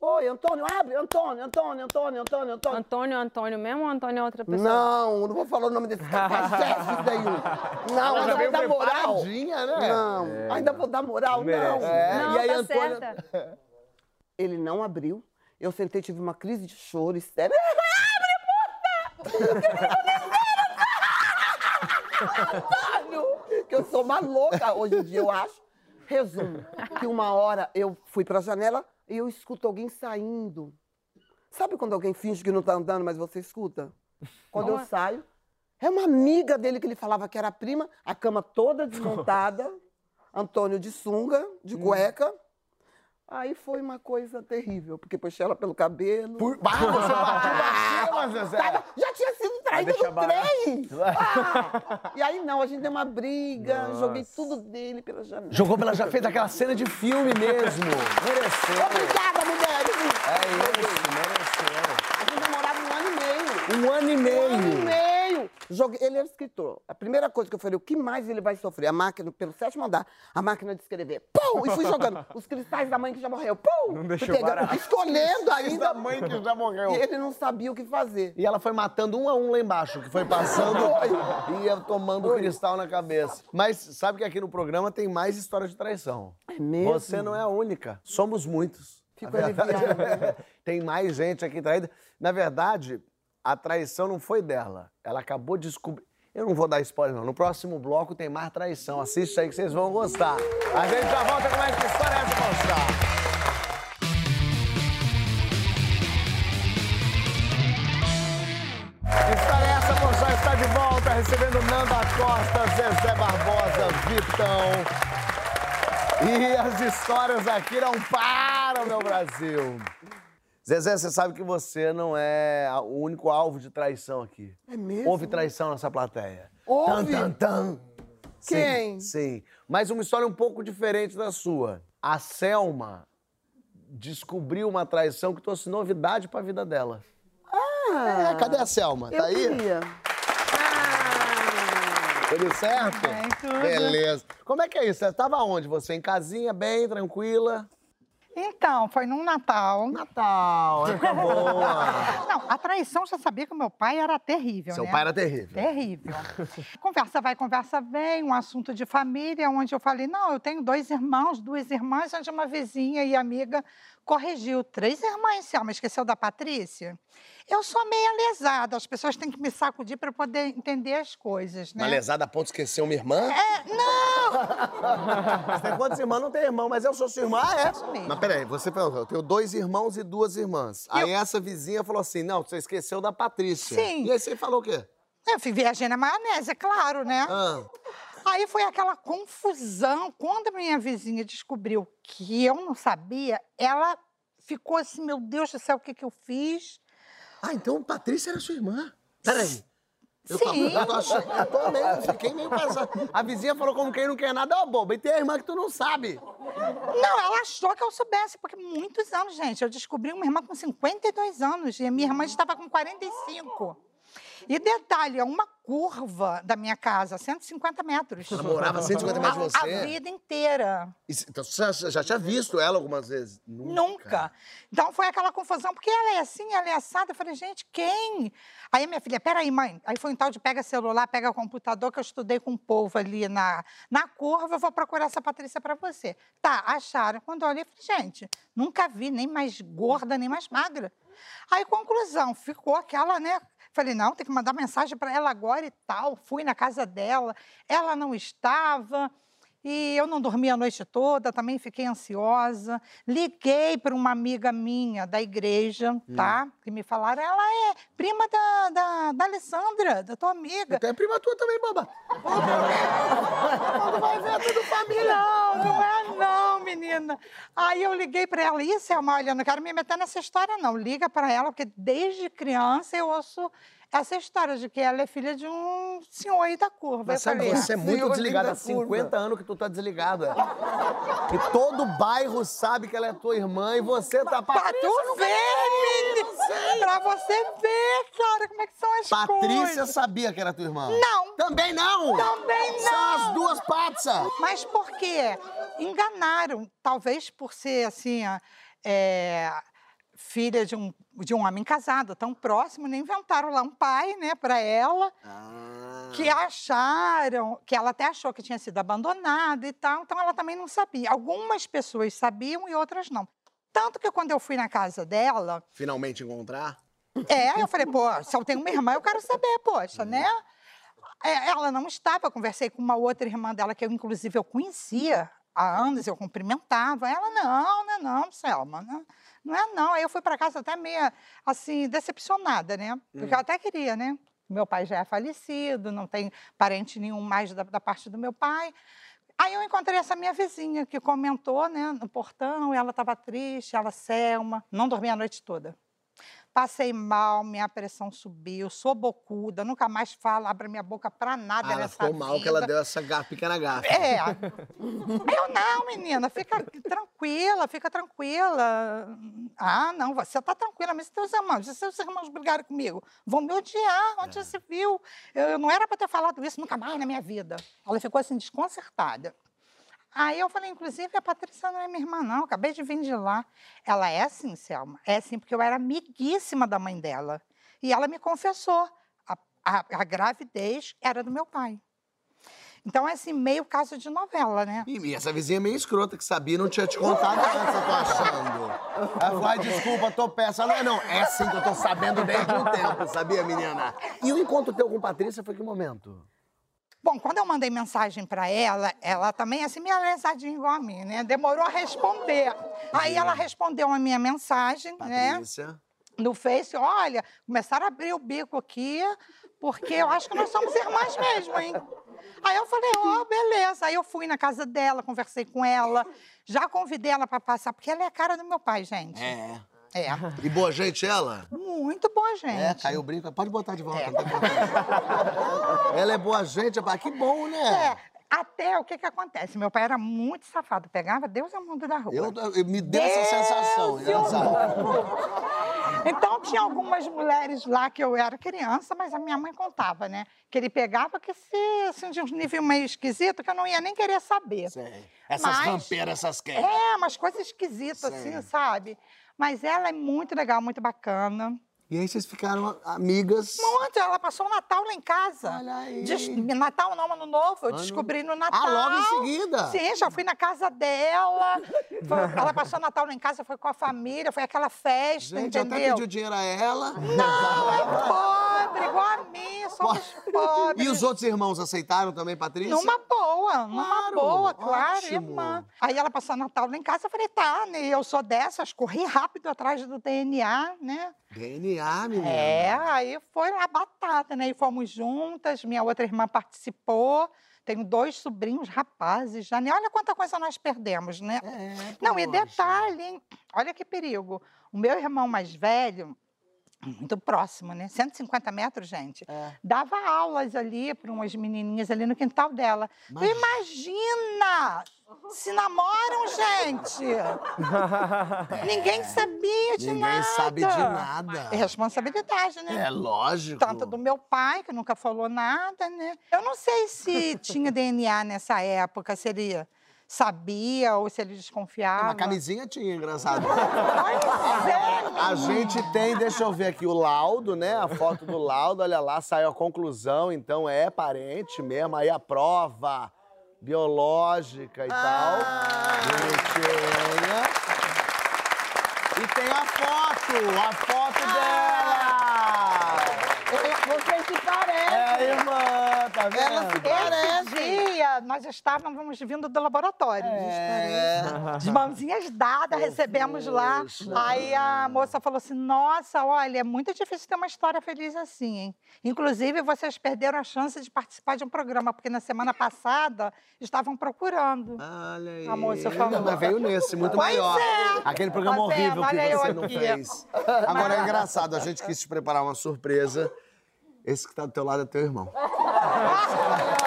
oi, Antônio, abre, Antônio, Antônio, Antônio, Antônio, Antônio. Antônio, Antônio mesmo ou Antônio é outra pessoa? Não, não vou falar o nome desse cara, Jéssica isso daí. Não, ainda vou dar moral. né? Não, ainda vou dar moral, não. É, Não, e aí tá Antônio. certa. Ele não abriu. Eu sentei, tive uma crise de choro histérica. Abre a porta! Antônio! Que eu sou uma louca hoje em dia, eu acho. Resumo, que uma hora eu fui pra janela e eu escuto alguém saindo. Sabe quando alguém finge que não tá andando, mas você escuta? Quando eu saio, é uma amiga dele que ele falava que era prima, a cama toda desmontada, Antônio de sunga, de cueca. Aí foi uma coisa terrível, porque puxei ela pelo cabelo. Por... Ah, você partiu pra cima, Zezé. Já tinha sido no barato. trem! Ah! E aí não, a gente deu uma briga, joguei tudo dele pela janela. Jogou pela já fez aquela cena de filme mesmo. Mereceu. Obrigada, mulheres! É isso, mereceu. A gente namorava um ano e meio. Um ano e Um ano e meio. Joguei, ele era escritor. A primeira coisa que eu falei, o que mais ele vai sofrer? A máquina, pelo sétimo andar, a máquina de escrever. Pum! E fui jogando. Os cristais da mãe que já morreu. Pum! Não deixou pegando, barato. Escolhendo ainda. Da mãe que já morreu. E ele não sabia o que fazer. E ela foi matando um a um lá embaixo, que foi passando e ia tomando cristal na cabeça. Mas sabe que aqui no programa tem mais histórias de traição. É mesmo? Você não é a única. Somos muitos. Fico aliviada. é, tem mais gente aqui traída. Na verdade, a traição não foi dela. Ela acabou de descobrir. Eu não vou dar spoiler, não. No próximo bloco tem mais traição. Assiste aí que vocês vão gostar. A gente já volta com mais história é essa, Faustão. História essa, está de volta, recebendo Nanda Costa, Zezé Barbosa, Vitão. E as histórias aqui não param, meu Brasil. Zezé, você sabe que você não é o único alvo de traição aqui. É mesmo? Houve traição nessa plateia. Houve? Tan, tan, tan. Sim, Quem? Sim. Mas uma história um pouco diferente da sua. A Selma descobriu uma traição que trouxe novidade pra vida dela. Ah, É, cadê a Selma? eu Tá aí? queria. Tudo certo? Bem, tudo. Beleza. Como é que é isso? Você tava onde? Você em casinha, bem, tranquila? Então, foi num Natal. Natal, época boa. Não, a traição já sabia que o meu pai era terrível, Seu né? pai era terrível. Terrível. conversa vai, conversa vem, um assunto de família, onde eu falei, não, eu tenho dois irmãos, duas irmãs, onde uma vizinha e amiga corrigiu. Três irmãs, Selma, esqueceu da Patrícia? Eu sou meia lesada, as pessoas têm que me sacudir para poder entender as coisas, né? Uma lesada a ponto de esquecer uma irmã? É, não! Você tem quantos irmãos? Não tem irmão, mas eu sou sua irmã. Ah, é? Isso mesmo. Mas peraí, você perguntou, eu tenho dois irmãos e duas irmãs. Aí essa vizinha falou assim, não, você esqueceu da Patrícia. Sim. E aí você falou o quê? Eu fui viajei na maionese, é claro, né? Ah, Aí foi aquela confusão. Quando a minha vizinha descobriu que eu não sabia, ela ficou assim, meu Deus do céu, o que, que eu fiz? Ah, então Patrícia era sua irmã. Peraí. Eu tô, Sim. eu tô achando, eu tô meio, fiquei meio pensando. A vizinha falou como quem não quer nada, ó, boba. E tem a irmã que tu não sabe. Não, ela achou que eu soubesse, porque muitos anos, gente. Eu descobri uma irmã com 52 anos e a minha irmã estava com 45. E detalhe, é uma curva da minha casa, 150 metros. Ela morava a 150 metros de A- você? A vida inteira. E Então você já, tinha visto ela algumas vezes? Nunca. Então foi aquela confusão, porque ela é assim, ela é assada. Eu falei, gente, quem? Aí a minha filha, peraí, mãe. Aí foi um tal de pega celular, pega computador, que eu estudei com o povo ali na, na curva, eu vou procurar essa Patrícia para você. Tá, acharam. Quando eu olhei, eu falei, gente, nunca vi nem mais gorda, nem mais magra. Aí, conclusão, ficou aquela, né? Falei, não, tem que mandar mensagem para ela agora e tal. Fui na casa dela, ela não estava. E eu não dormi a noite toda, também fiquei ansiosa. Liguei para uma amiga minha da igreja, tá? Que me falaram, ela é prima da, da, da Alessandra, da tua amiga. Até prima tua também, boba. Quando vai ver, é tudo família. Não, não é não, menina. Aí eu liguei para ela, isso uma, olha, não quero me meter nessa história não. Liga para ela, porque desde criança eu ouço essa história de que ela é filha de um senhor aí da curva. Mas sabe, falei, você é muito Senhor desligada. Há da curva. 50 anos que tu tá desligada. E todo bairro sabe que ela é tua irmã e você tá... Pra tu ver, menina! Pra você ver, cara, como é que são as Patrícia coisas. sabia que era tua irmã? Não. Também não! Também São não. as duas patsas! Mas por quê? Enganaram. Talvez por ser, assim, é, filha de um, de um homem casado tão próximo, nem inventaram lá um pai, né, para ela, Ah. que acharam, que ela até achou que tinha sido abandonada e tal, então ela também não sabia. Algumas pessoas sabiam e outras não. Tanto que quando eu fui na casa dela, Finalmente encontrar? É, eu falei, pô, se eu tenho uma irmã, eu quero saber, poxa, né? É, ela não estava, eu conversei com uma outra irmã dela, que eu, inclusive, eu conhecia há anos, eu cumprimentava. Ela, não, não não, Selma, não, não é não. Aí eu fui para casa até meio, assim, decepcionada, né? Porque eu até queria, né? Meu pai já é falecido, não tem parente nenhum mais da, da parte do meu pai. Aí eu encontrei essa minha vizinha que comentou, né, no portão, e ela estava triste, ela, Selma, não dormia a noite toda. Passei mal, minha pressão subiu, sou bocuda, nunca mais falo, abro minha boca pra nada Ah, ela ficou mal que ela vida. deu essa ga- pequena gafa. É. Eu não, menina, fica tranquila, fica tranquila. Ah, não, você tá tranquila, mas e teus irmãos? E seus irmãos brigaram comigo? Vão me odiar, onde já se viu? Eu, eu não era para ter falado isso nunca mais na minha vida. Ela ficou assim, desconcertada. Aí eu falei, inclusive, a Patrícia não é minha irmã, não. Acabei de vir de lá. Ela é assim, Selma. É assim, porque eu era amiguíssima da mãe dela. E ela me confessou. A, a- a gravidez era do meu pai. Então, é assim, meio caso de novela, né? E, e essa vizinha é meio escrota que sabia não tinha te contado antes, eu tô achando. Ela falou, desculpa, tô peça. Não é não, é sim que eu tô sabendo desde um tempo, sabia, menina? E o encontro teu com Patrícia foi que momento? Bom, quando eu mandei mensagem para ela, ela também, assim, meio lesadinha igual a mim, né? Demorou a responder. Aí ela respondeu a minha mensagem, né? Patrícia. no Face, olha, começaram a abrir o bico aqui porque eu acho que nós somos irmãs mesmo, hein? Aí eu falei, ó, beleza. Aí eu fui na casa dela, conversei com ela, já convidei ela para passar, porque ela é a cara do meu pai, gente. É. É. E boa gente ela? Muito boa, gente. É, caiu o brinco. Pode botar de volta. É. problema. ela é boa gente, rapaz. Que bom, né? É, até o que que acontece? Meu pai era muito safado, pegava Deus é o mundo da rua. Eu, eu- me deu essa sensação. Deus e o engraçado. Então tinha algumas mulheres lá que eu era criança, mas a minha mãe contava, né? Que ele pegava que se assim, de um nível meio esquisito que eu não ia nem querer saber. Sei. Essas Mas- rampeiras, essas quedas. É, umas coisas esquisitas, assim, Sei. sabe? Mas ela é muito legal, muito bacana. E aí vocês ficaram amigas. Ontem ela passou o Natal lá em casa. Olha aí. Des- Natal não, ano novo. Eu Ano- descobri no Natal. Ah, logo em seguida? Sim, já fui na casa dela. Foi- ela passou o Natal lá em casa, foi com a família, foi aquela festa, Gente, eu até entendeu? pediu dinheiro a ela. Não, é pobre, igual a mim, somos pobres. E os outros irmãos aceitaram também, Patrícia? Numa boa, numa Claro, boa, claro, ótimo. irmã. Aí ela passou o Natal lá em casa, eu falei, tá, né? Eu sou dessas, corri rápido atrás do DNA, né? DNA, menina. É, aí foi lá batata, né? E fomos juntas, minha outra irmã participou. Tenho dois sobrinhos rapazes já, né? Olha quanta coisa nós perdemos, né? É, Não, e detalhe, hein? Olha que perigo. O meu irmão mais velho, muito próximo, né? 150 metros, gente. É. Dava aulas ali para umas menininhas ali no quintal dela. Tu imagina! Se namoram, gente! Ninguém sabia de Ninguém nada. sabe de nada. É responsabilidade, né? É lógico. Tanto do meu pai, que nunca falou nada, né? Eu não sei se tinha DNA nessa época, se ele sabia ou se ele desconfiava. Uma camisinha tinha, engraçado. Pois é, A gente tem, deixa eu ver aqui, o laudo, né? A foto do laudo, olha lá, saiu a conclusão, então é parente mesmo. Aí a prova biológica e tal. Bonitinha. E tem a foto, a foto dela! Você se É parece. a irmã, tá vendo? Esse dia, nós estávamos vindo do laboratório. É. De mãozinhas dadas, recebemos lá. Aí a moça falou assim: Nossa, olha, é muito difícil ter uma história feliz assim, hein? Inclusive, vocês perderam a chance de participar de um programa, porque na semana passada estavam procurando. Olha aí. A moça falou. Mas veio nesse, muito Pois maior. é. Aquele programa Tá vendo? horrível que Olha eu você não aqui. fez. Agora é engraçado, a gente quis te preparar uma surpresa. Esse que tá do teu lado é teu irmão.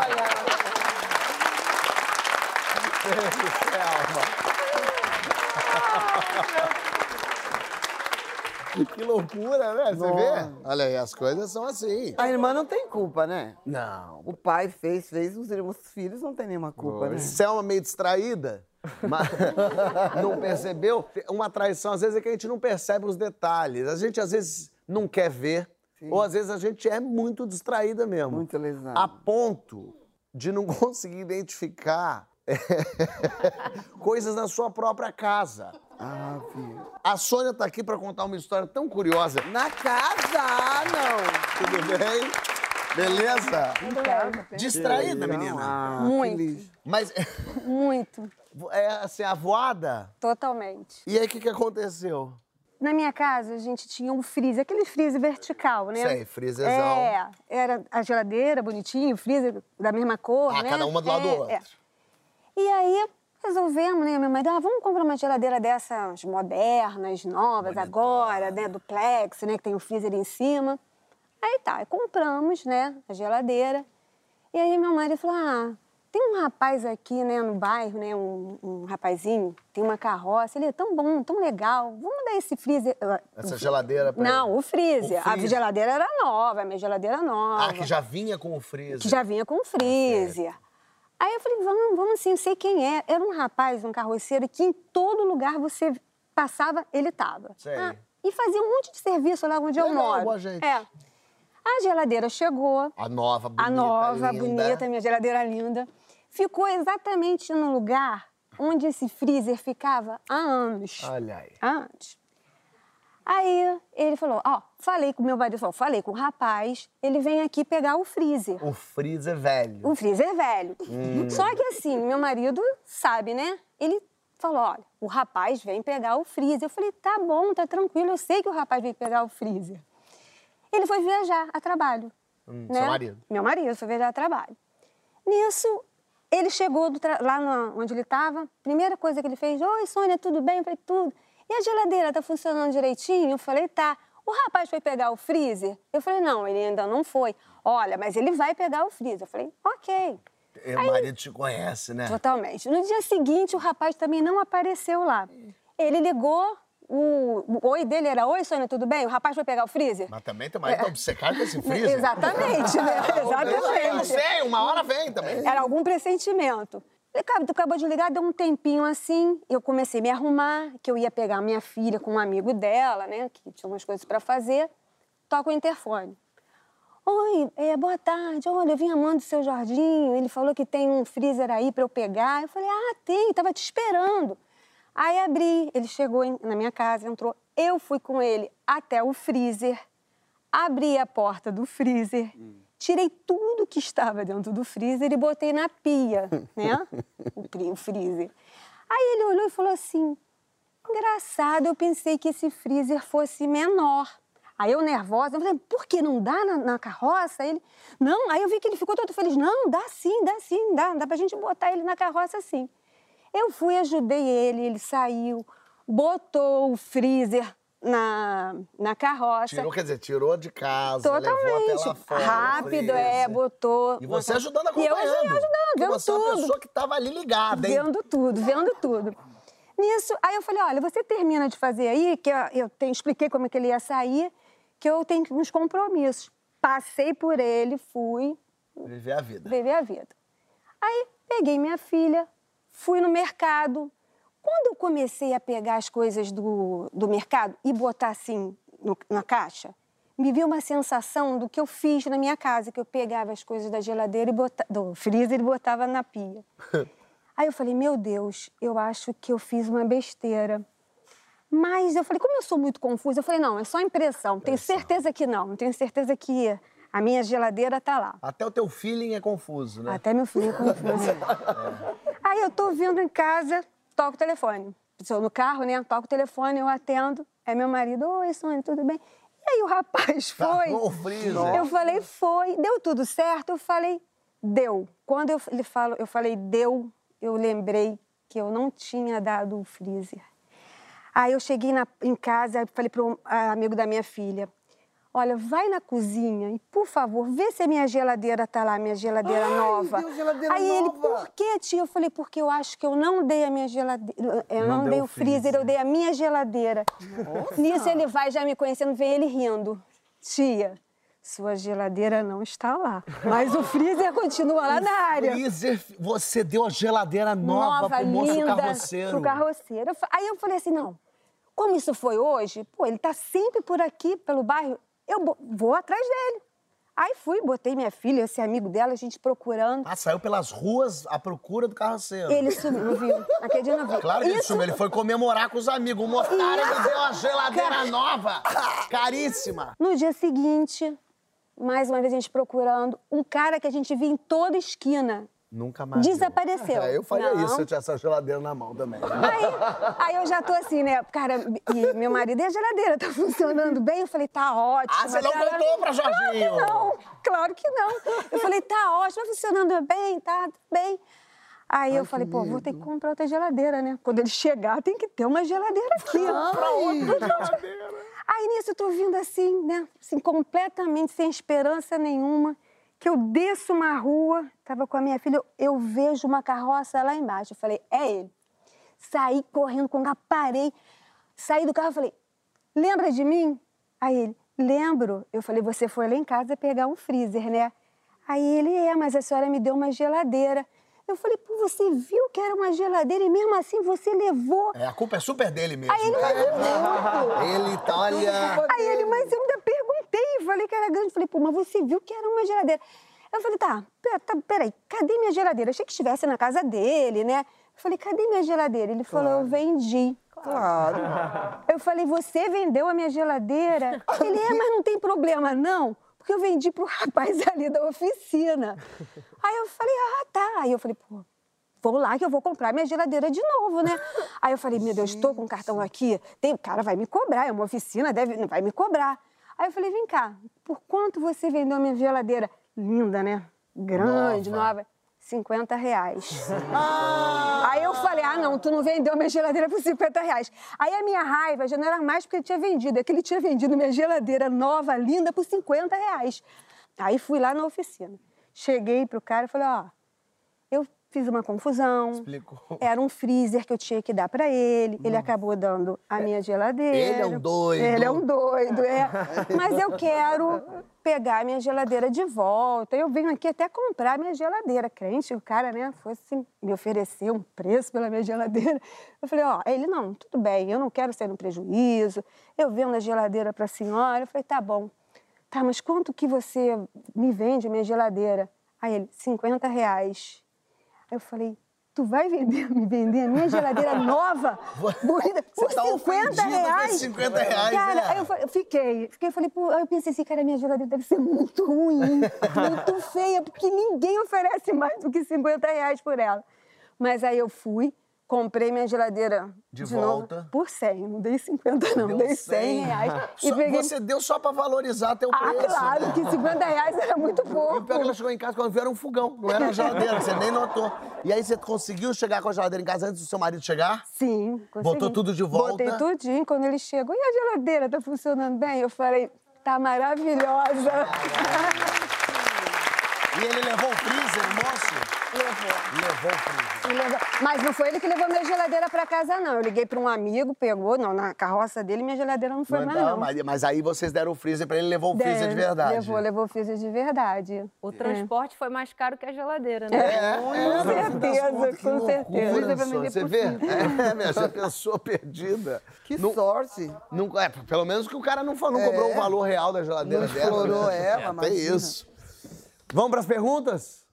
Que loucura, né? Você Vê? vê? Olha aí, as coisas são assim. A irmã não tem culpa, né? Não. O pai fez, fez, os, os filhos não tem nenhuma culpa, né? Selma meio distraída, mas não percebeu? Uma traição, às vezes, é que a gente não percebe os detalhes. A gente, às vezes, não quer ver, ou às vezes a gente é muito distraída mesmo. Muito lesado. A ponto de não conseguir identificar coisas na sua própria casa. Ah, filho. A Sônia tá aqui pra contar uma história tão curiosa. Na casa, ah, não. Tudo bem? Beleza? Distraída, menina. Ah, Muito. Mas Muito, é assim, a voada. totalmente. E aí, o que, que aconteceu? Na minha casa, a gente tinha um freezer, aquele freezer vertical, né? Sei, freezerzão. É, era a geladeira bonitinho, o freezer da mesma cor, Ah, né? cada uma do lado do É, outro. é. E aí, resolvemos, né? Minha mãe, ah, vamos comprar uma geladeira dessas modernas, novas agora, né? Duplex, né? Que tem o freezer em cima. Aí tá, aí compramos, né? A geladeira. E aí meu marido falou, ah, tem um rapaz aqui, né, no bairro, né? Um, um rapazinho, tem uma carroça, ele é tão bom, tão legal. Vamos dar esse freezer... ah, Essa geladeira pra Não, ele. o freezer. O freezer. A geladeira era nova, a minha geladeira nova. Ah, que já vinha com o freezer. Que já vinha com freezer. Aí eu falei, vamos, vamos sim, eu sei quem é. Era um rapaz, um carroceiro, que em todo lugar você passava, ele estava. Sei. e fazia um monte de serviço lá onde eu Legal, moro. boa gente. É. A geladeira chegou, A nova, bonita, a nova, linda. bonita, minha geladeira linda. Ficou exatamente no lugar onde esse freezer ficava há anos. Olha aí. Há anos. Aí ele falou, ó, falei com meu marido, falou, falei com o rapaz, ele vem aqui pegar o freezer. O freezer velho. O freezer velho. Hum. Só que assim, meu marido sabe, né? Ele falou, olha, o rapaz vem pegar o freezer. Eu falei, tá bom, tá tranquilo, eu sei que o rapaz vem pegar o freezer. Ele foi viajar a trabalho. Hum, né? seu marido. Meu marido, sou viajar a trabalho. Nisso, ele chegou tra- lá no- onde ele estava, primeira coisa que ele fez, oi, Sônia, tudo bem? Eu falei, tudo. E a geladeira, tá funcionando direitinho? Eu falei, tá. O rapaz foi pegar o freezer? Eu falei, não, ele ainda não foi. Olha, mas ele vai pegar o freezer. Eu falei, ok. E o marido te conhece, né? Totalmente. No dia seguinte, o rapaz também não apareceu lá. Ele ligou, o, o oi dele era: Oi, Sônia, tudo bem? O rapaz foi pegar o freezer? Mas também teu marido tá obcecado com esse freezer. Exatamente, né? Eu Exatamente. sei, uma hora vem também. Era algum pressentimento. Ele acabou, de ligar, deu um tempinho assim, eu comecei a me arrumar, que eu ia pegar minha filha com um amigo dela, né? Que tinha umas coisas para fazer. Toca o interfone. Oi, é, boa tarde. Olha, eu vim amando o seu Jorginho. Ele falou que tem um freezer aí para eu pegar. Eu falei, ah, tem, tava te esperando. Aí abri, ele chegou em- na minha casa, entrou. Eu fui com ele até o freezer, abri a porta do freezer, tirei tudo que estava dentro do freezer e botei na pia, né? o, o freezer. Aí ele olhou e falou assim: engraçado, eu pensei que esse freezer fosse menor. Aí eu nervosa, eu falei, por que não dá na, na carroça? Ele, não, aí eu vi que ele ficou todo feliz. Não, dá sim, dá sim, dá, dá pra gente botar ele na carroça sim. Eu fui, ajudei ele, ele saiu, botou o freezer na, na carroça. Tirou, quer dizer, tirou de casa, Totalmente. fora. Rápido, é, botou. E você ajudando a E eu acompanhando. ajudando, vendo você é uma tudo. pessoa que tava ali ligada, hein? Vendo tudo, vendo tudo. Nisso, aí eu falei, olha, você termina de fazer aí, que eu, eu te- expliquei como é que ele ia sair, que eu tenho uns compromissos. Passei por ele, fui Viver a vida. viver a vida. Aí peguei minha filha, fui no mercado. Quando eu comecei a pegar as coisas do, do mercado e botar assim no- na caixa, me veio uma sensação do que eu fiz na minha casa, que eu pegava as coisas da geladeira e bota, do freezer e botava na pia. Aí eu falei, meu Deus, eu acho que eu fiz uma besteira. Mas eu falei, como eu sou muito confusa, eu falei, não, é só impressão. Tenho certeza que não. Tenho certeza que a minha geladeira tá lá. Até o teu feeling é confuso, né? Até meu filho é confuso. Aí eu tô vindo em casa, toco o telefone. Estou no carro, né? Toco o telefone, eu atendo. É meu marido, oi, Sônia, tudo bem? E aí o rapaz foi. Travou o freezer. Eu falei, foi. Deu tudo certo? Eu falei, deu. Quando eu, ele falo, eu falei, deu, eu lembrei que eu não tinha dado o freezer. Aí eu cheguei na- em casa e falei para um ah, amigo da minha filha, olha, vai na cozinha e, por favor, vê se a minha geladeira tá lá, minha geladeira nova. deu geladeira Aí ele, nova. por que, tia? Eu falei, porque eu acho que eu não dei a minha geladeira, eu não, deu dei o o freezer, eu dei a minha geladeira. Nisso ele vai já me conhecendo, vê ele rindo. Tia, sua geladeira não está lá, mas o freezer continua lá na área Freezer, você deu a geladeira nova, pro moço linda, carroceiro. pro carroceiro. Aí eu falei assim, não, como isso foi hoje, pô, ele tá sempre por aqui, pelo bairro, eu vou atrás dele. Aí fui, botei minha filha, esse amigo dela, a gente procurando. Ah, saiu pelas ruas à procura do carroceiro. Ele sumiu, não viu? Naquele dia não viu. Claro que ele Isso- sumiu, ele foi comemorar com os amigos. O otário me deu uma geladeira nova, caríssima. No dia seguinte, mais uma vez a gente procurando, um cara que a gente via em toda esquina. Nunca mais. Desapareceu. É, eu faria Não. isso se eu tivesse essa geladeira na mão também. Aí, aí eu já tô assim, né? Cara, e meu marido, e a geladeira tá funcionando bem? Eu falei, tá ótimo. Ah, você não contou pra Jorginho? Claro que não, claro que não. Eu falei, tá ótimo, tá funcionando bem, tá tudo bem. Aí eu falei, pô, vou ter que comprar outra geladeira, né? Quando ele chegar, tem que ter uma geladeira aqui. Pra outra Aí nisso eu tô vindo assim, né? Assim, completamente sem esperança nenhuma. Que eu desço uma rua, tava com a minha filha, eu vejo uma carroça lá embaixo. Eu falei, é ele. Saí correndo, quando parei, saí do carro e falei, lembra de mim? Aí ele, lembro. Eu falei, você foi lá em casa pegar um freezer, né? Aí ele, é, mas a senhora me deu uma geladeira. Eu falei, pô, você viu que era uma geladeira e mesmo assim você levou. É, a culpa é super dele mesmo. Aí ele, mas Ele tá, olha... Aí ele, mas eu ainda perguntei, falei que era grande. Falei, pô, mas você viu que era uma geladeira. Eu falei, tá, pera, tá, peraí, cadê minha geladeira? Achei que estivesse na casa dele, né? Eu falei, cadê minha geladeira? Ele falou, eu vendi. Claro. Eu falei, você vendeu a minha geladeira? Ele, é, mas não tem problema, não. Porque eu vendi pro rapaz ali da oficina. Aí eu falei, ah, tá. Aí eu falei, pô, vou lá que eu vou comprar minha geladeira de novo, né? Aí eu falei, meu Deus, estou com o cartão aqui, tem, o cara vai me cobrar, é uma oficina, deve, vai me cobrar. Aí eu falei, vem cá, por quanto você vendeu a minha geladeira? Linda, né? Grande, Nova. nova. 50 reais. Ah! Aí eu falei, ah, não, tu não vendeu minha geladeira por 50 reais. Aí a minha raiva já não era mais porque ele tinha vendido, é que ele tinha vendido minha geladeira nova, linda, por 50 reais. Aí fui lá na oficina. Cheguei pro cara e falei, ó, eu fiz uma confusão. Explicou. Era um freezer que eu tinha que dar pra ele. Ele acabou dando a minha geladeira. Ele é um doido. Ele é um doido, é. Mas eu quero pegar a minha geladeira de volta. Eu venho aqui até comprar a minha geladeira. Crente, o cara, né, fosse me oferecer um preço pela minha geladeira. Eu falei, ó, ele, não, tudo bem, eu não quero ser um prejuízo. Eu vendo a geladeira pra senhora. Eu falei, tá bom. Tá, mas quanto que você me vende a minha geladeira? Aí ele, 50 reais. Aí eu falei, tu vai vender, me vender a minha geladeira nova, bonita, por tá 50 ofendido com reais? esses 50 reais, Cara, né? aí eu, eu fiquei, fiquei, falei, pô, eu pensei assim, cara, minha geladeira deve ser muito ruim, muito feia, porque ninguém oferece mais do que 50 reais por ela. Mas aí eu fui, comprei minha geladeira De novo volta. por 100, não dei 50 não, Deu dei 100 reais. E Só- peguei... Você deu só pra valorizar teu Ah, preço. claro, né? que 50 reais era muito E o pouco. pior é que ela chegou em casa quando viu era um fogão, não era uma geladeira, você nem notou. E aí você conseguiu chegar com a geladeira em casa antes do seu marido chegar? Sim, consegui. Botou tudo de volta? Botei tudinho. Quando ele chegou, e a geladeira, tá funcionando bem? Eu falei, tá maravilhosa. E ele levou o freezer, o moço? Levou. Levou o freezer. Levou. Mas não foi ele que levou minha geladeira pra casa, não. Eu liguei pra um amigo, pegou, não, na carroça dele, minha geladeira não foi Não, mais, não, não. mas, mas aí vocês deram o freezer pra ele, levou o freezer de verdade. Levou, levou o freezer de verdade. O transporte foi mais caro que a geladeira, né? É, Com é, fim das certeza, contas, com loucura, certeza. Só. Você por vê? É, minha já pessoa perdida. Que Não- sorte. Não, é, pelo menos que o cara não, fa- não É. cobrou o valor real da geladeira Não dela. explorou né? ela, Até imagina. isso. Vamos para as perguntas?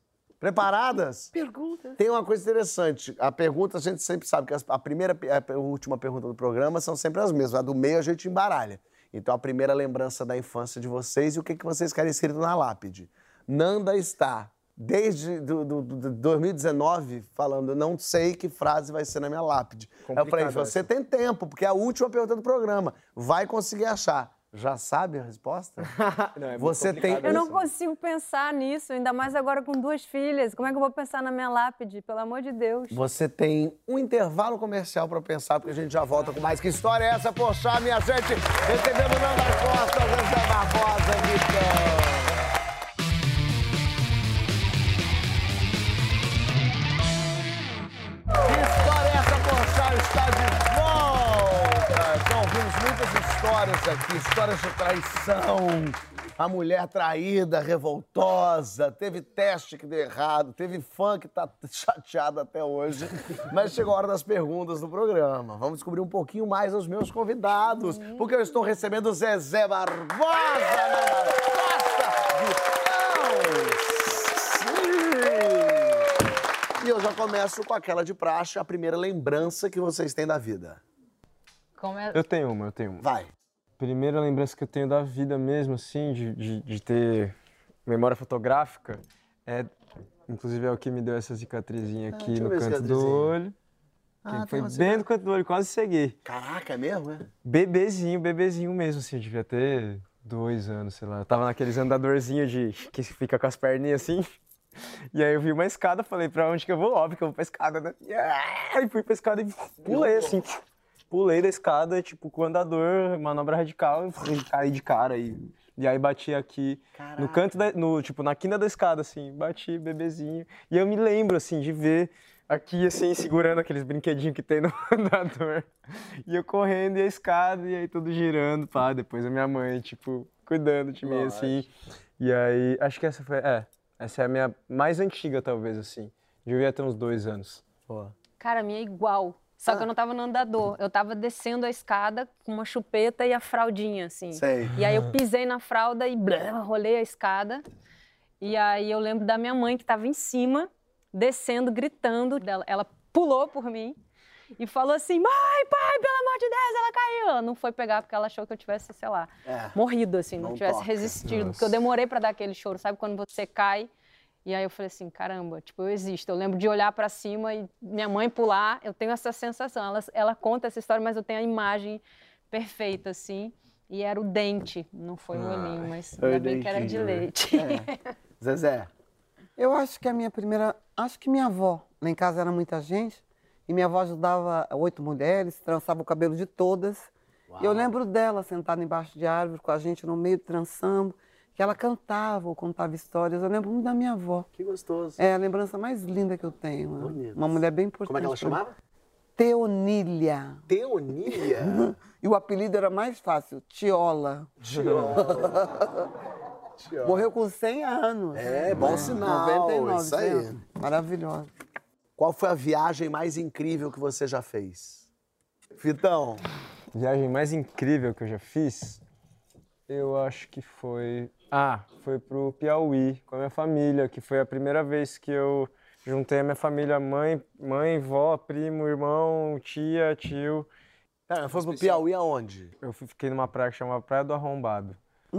Preparadas? Pergunta. Tem uma coisa interessante. A pergunta, a gente sempre sabe que a primeira e a última pergunta do programa são sempre as mesmas. A do meio a gente embaralha. Então, a primeira lembrança da infância de vocês e o que, que vocês querem escrito na lápide. Nanda está, desde do, do- do- 2019, falando, não sei que frase vai ser na minha lápide. Aí eu falei, Complicado você essa. tem tempo, porque é a última pergunta do programa. Vai conseguir achar. Já sabe a resposta? Não, é muito Você tem- Eu não consigo pensar nisso, ainda mais agora com duas filhas. Como é que eu vou pensar na minha lápide? Pelo amor de Deus. Você tem um intervalo comercial para pensar, porque a gente já volta com mais. Que história é essa, poxa, minha gente? Recebendo Nanda Costa, José Barbosa, Vitão. Muitas histórias aqui, histórias de traição. A mulher traída, revoltosa, teve teste que deu errado, teve fã que tá chateado até hoje. Mas chegou a hora das perguntas do programa. Vamos descobrir um pouquinho mais os meus convidados, porque eu estou recebendo o Zezé Barbosa, Nanda Costa, Vitão. Sim! E eu já começo com aquela de praxe, a primeira lembrança que vocês têm da vida. Como é... Eu tenho uma, eu tenho uma. Vai. Primeira lembrança que eu tenho da vida mesmo, assim, de, de, de ter memória fotográfica, é. Inclusive é o que me deu essa cicatrizinha aqui Ah, eu no canto do olho. Ah, foi bem no canto do olho, quase ceguei. Caraca, é mesmo, é? Bebezinho, bebezinho mesmo, assim, eu devia ter dois anos, sei lá. Eu tava naqueles andadorzinhos de que fica com as perninhas assim. E aí eu vi uma escada, falei, pra onde que eu vou? Óbvio que eu vou pra escada, né? E aí fui pra escada e pulei, assim. Pulei da escada, tipo, com o andador, manobra radical, e caí de cara. E, e aí bati aqui no canto da. No, tipo, na quina da escada, assim, bati, bebezinho. E eu me lembro, assim, de ver aqui, assim, segurando aqueles brinquedinhos que tem no andador. E eu correndo e a escada, e aí tudo girando, pá. Depois a minha mãe, tipo, cuidando de mim, assim. E aí, acho que essa foi. É, essa é a minha mais antiga, talvez, assim. Devia ter uns dois anos. Cara, a minha é igual. Só que eu não tava no andador. Eu tava descendo a escada com uma chupeta e a fraldinha, assim. Sei. E aí eu pisei na fralda e blá, rolei a escada. E aí eu lembro da minha mãe que tava em cima, descendo, gritando. Ela, ela pulou por mim e falou assim: Mãe, pai, pelo amor de Deus, ela caiu. Ela não foi pegar porque ela achou que eu tivesse, sei lá, É. morrido, assim, não, Não tivesse toca. resistido. Porque eu demorei pra dar aquele choro, sabe quando você cai? E aí eu falei assim, caramba, tipo, eu existo. Eu lembro de olhar pra cima e minha mãe pular, eu tenho essa sensação. Ela, ela conta essa história, mas eu tenho a imagem perfeita, assim. E era o dente, não foi o olhinho, mas é ainda bem que era de né? leite. Zezé. Eu acho que a minha primeira. Acho que minha avó. Lá em casa era muita gente. E minha avó ajudava oito mulheres, trançava o cabelo de todas. E eu lembro dela sentada embaixo de árvore com a gente no meio, trançando. Que ela cantava ou contava histórias. Eu lembro muito da minha avó. Que gostoso. É a lembrança mais linda que eu tenho. né? Bonito. Uma mulher bem importante. Como é que ela chamava? Teonília. Teonília. E o apelido era mais fácil, Tiola. Morreu com 100 anos. É, bom sinal, 99, isso aí. 100 anos. Maravilhosa. Qual foi a viagem mais incrível que você já fez? Fitão. Viagem mais incrível que eu já fiz, eu acho que foi. Ah, foi pro Piauí com a minha família, que foi a primeira vez que eu juntei a minha família, mãe, mãe, vó, primo, irmão, tia, tio. Cara, foi pro Piauí aonde? Eu fiquei numa praia que chamava Praia do Arrombado.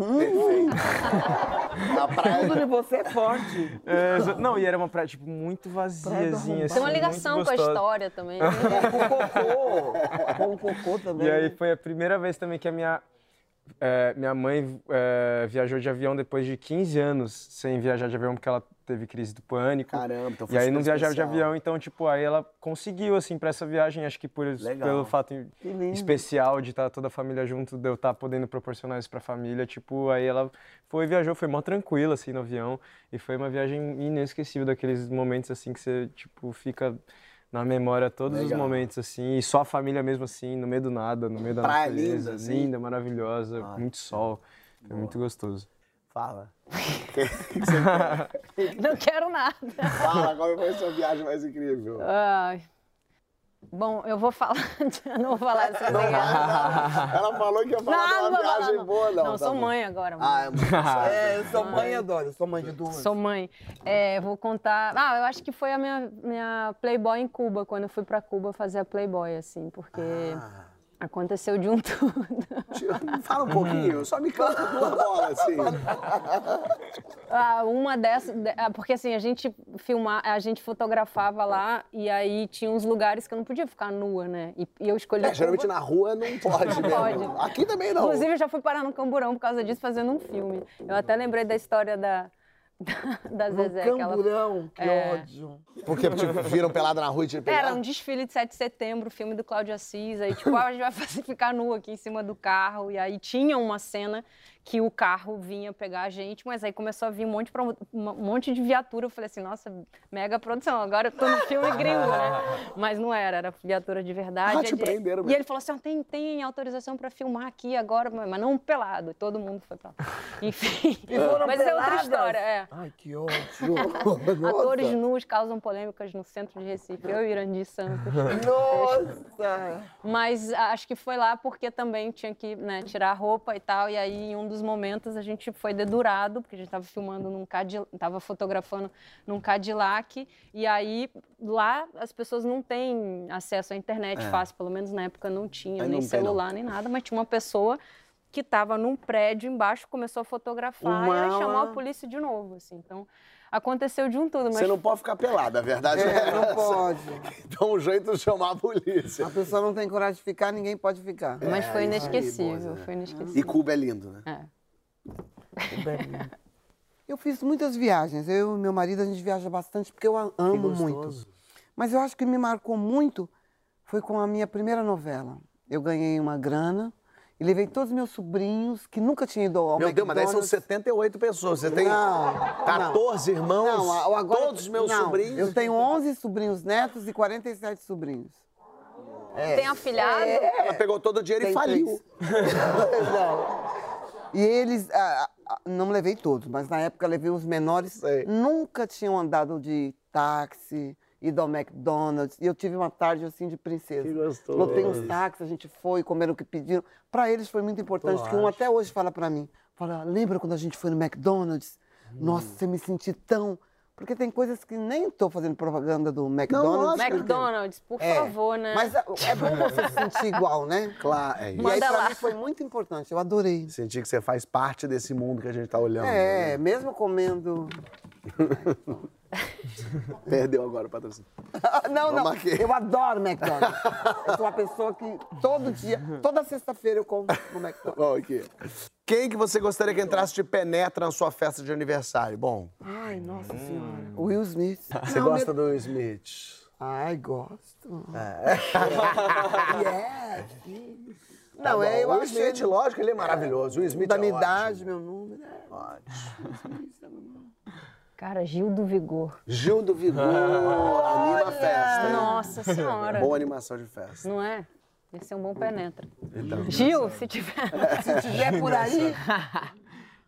Na praia. De você é forte. É, não, e era uma praia, tipo, muito vaziazinha, assim, Tem uma ligação com a história também. né? Com cocô. Com cocô também. E aí foi a primeira vez também que a minha, é, minha mãe é, viajou de avião depois de 15 anos sem viajar de avião porque ela teve crise do pânico. Caramba, então foi E aí não viajava de especial. avião, então, tipo, aí ela conseguiu, assim, pra essa viagem, acho que por, Legal. pelo fato especial de estar toda a família junto, de eu estar podendo proporcionar isso pra família, tipo, aí ela foi, viajou, foi mó tranquila, assim, no avião, e foi uma viagem inesquecível, daqueles momentos, assim, que você, tipo, fica na memória todos os Legal. momentos, assim, e só a família mesmo, assim, no meio do nada, no meio da Praia natureza, linda, assim. linda, maravilhosa, muito sol, foi muito gostoso. Fala. Não quero nada. Fala, qual foi a sua viagem mais incrível? Ai. Bom, eu vou falar. Eu não vou falar dessa segredo. Ela falou que ia falar de Não, não uma vou falar, viagem não. boa, não. Não, tá sou bom. mãe agora. Ah, é muito É, eu sou mãe, adoro. Eu sou mãe de duas. Sou mãe. É, vou contar. Ah, eu acho que foi a minha, minha Playboy em Cuba, quando eu fui pra Cuba fazer a Playboy, assim, porque Ah. Aconteceu de um tudo. Fala um pouquinho, só me canta duas bolas, assim. Ah, uma dessas, de- ah, porque assim, a gente filmar, a gente fotografava lá e aí tinha uns lugares que eu não podia ficar nua, né? E, e eu escolhi. É, geralmente na rua não pode Não mesmo. pode. Aqui também não. Inclusive, eu já fui parar no Camburão por causa disso, fazendo um filme. Eu até lembrei da história da, da, da No Zezé. que ela- camburão, que É. ódio. Porque tipo, viram pelada na rua e te pegaram? Era um desfile de 7 de setembro, filme do Cláudio Assis. Aí, tipo, ah, a gente vai fazer, ficar nu aqui em cima do carro. E aí tinha uma cena que o carro vinha pegar a gente, mas aí começou a vir um monte, pra- um monte de viatura. Eu falei assim, nossa, mega produção, agora eu tô no filme gringo, né? Mas não era, era viatura de verdade. Ah, te prenderam E ele falou assim, tem, tem autorização pra filmar aqui agora, mas não pelado. Todo mundo foi pra lá. Enfim, mas é outra peladas? história, é. Ai, que ódio. Atores nus causam polêmicas no centro de Recife. Eu e Irandi Santos. Nossa. Mas acho que foi lá porque também tinha que né, tirar a roupa e tal. E aí, em um dos momentos, a gente foi dedurado, porque a gente estava filmando num Cadillac, estava fotografando num Cadillac. E aí, lá, as pessoas não têm acesso à internet fácil. Pelo menos na época não tinha Aí nem É. não tem, celular, nem nada. Mas tinha uma pessoa que estava num prédio embaixo, começou a fotografar. E aí Uma- chamou a polícia de novo, assim. Então, aconteceu de um tudo. Mas Você não pode ficar pelada, a verdade é, É, não pode. Dá um jeito de chamar a polícia. A pessoa não tem coragem de ficar, ninguém pode ficar. Mas É, foi isso aí, inesquecível, Boza. foi inesquecível. E Cuba é lindo, né? É. Eu fiz muitas viagens. Eu e meu marido, a gente viaja bastante porque eu a- amo muito. Mas eu acho que me marcou muito foi com a minha primeira novela. Eu ganhei uma grana e levei todos os meus sobrinhos, que nunca tinham ido ao Meu Deus, mas daí são McDonald's. 78 pessoas. Você tem Não, 14 irmãos, Não, agora, todos os meus não, sobrinhos. Eu tenho 11 sobrinhos netos e 47 sobrinhos. Tem afilhado? Ela pegou todo o dinheiro e Tem faliu. três. Não. E eles, ah, não levei todos, mas na época levei os menores, Sei. nunca tinham andado de táxi, ido ao McDonald's. E eu tive uma tarde assim de princesa. Que gostoso. Lotei uns táxis, a gente foi, comeram o que pediram. Para eles foi muito importante, que um até hoje fala para mim. Fala, lembra quando a gente foi no McDonald's? Nossa, eu me senti tão... Porque tem coisas que nem estou fazendo propaganda do McDonald's. porque- McDonald's, por É, favor, né? Mas é é bom você se sentir igual, né? Claro, é isso. E aí, Manda pra lá. mim, foi muito importante. Eu adorei. Sentir que você faz parte desse mundo que a gente tá olhando. É, né? mesmo comendo. Perdeu agora o patrocínio. não, não. Aqui. Eu adoro McDonald's. eu sou uma pessoa que todo dia, toda sexta-feira eu como no McDonald's. Bom, aqui. Quem que você gostaria que entrasse de penetra na sua festa de aniversário? Bom, Ai, nossa senhora. Will Smith. você Não, gosta meu- do Will Smith? Ai, gosto. É. sim. Tá Não, bom. é, eu o Will Smith, lógico, ele é maravilhoso. O Will Smith da é minha ótimo. idade, meu número. né? Cara, Gil do Vigor. Gil do Vigor, anima a festa. hein? Nossa senhora. Boa animação de festa. Não é? Esse é um bom penetra. Então, Gil, se tiver. Se tiver por aí,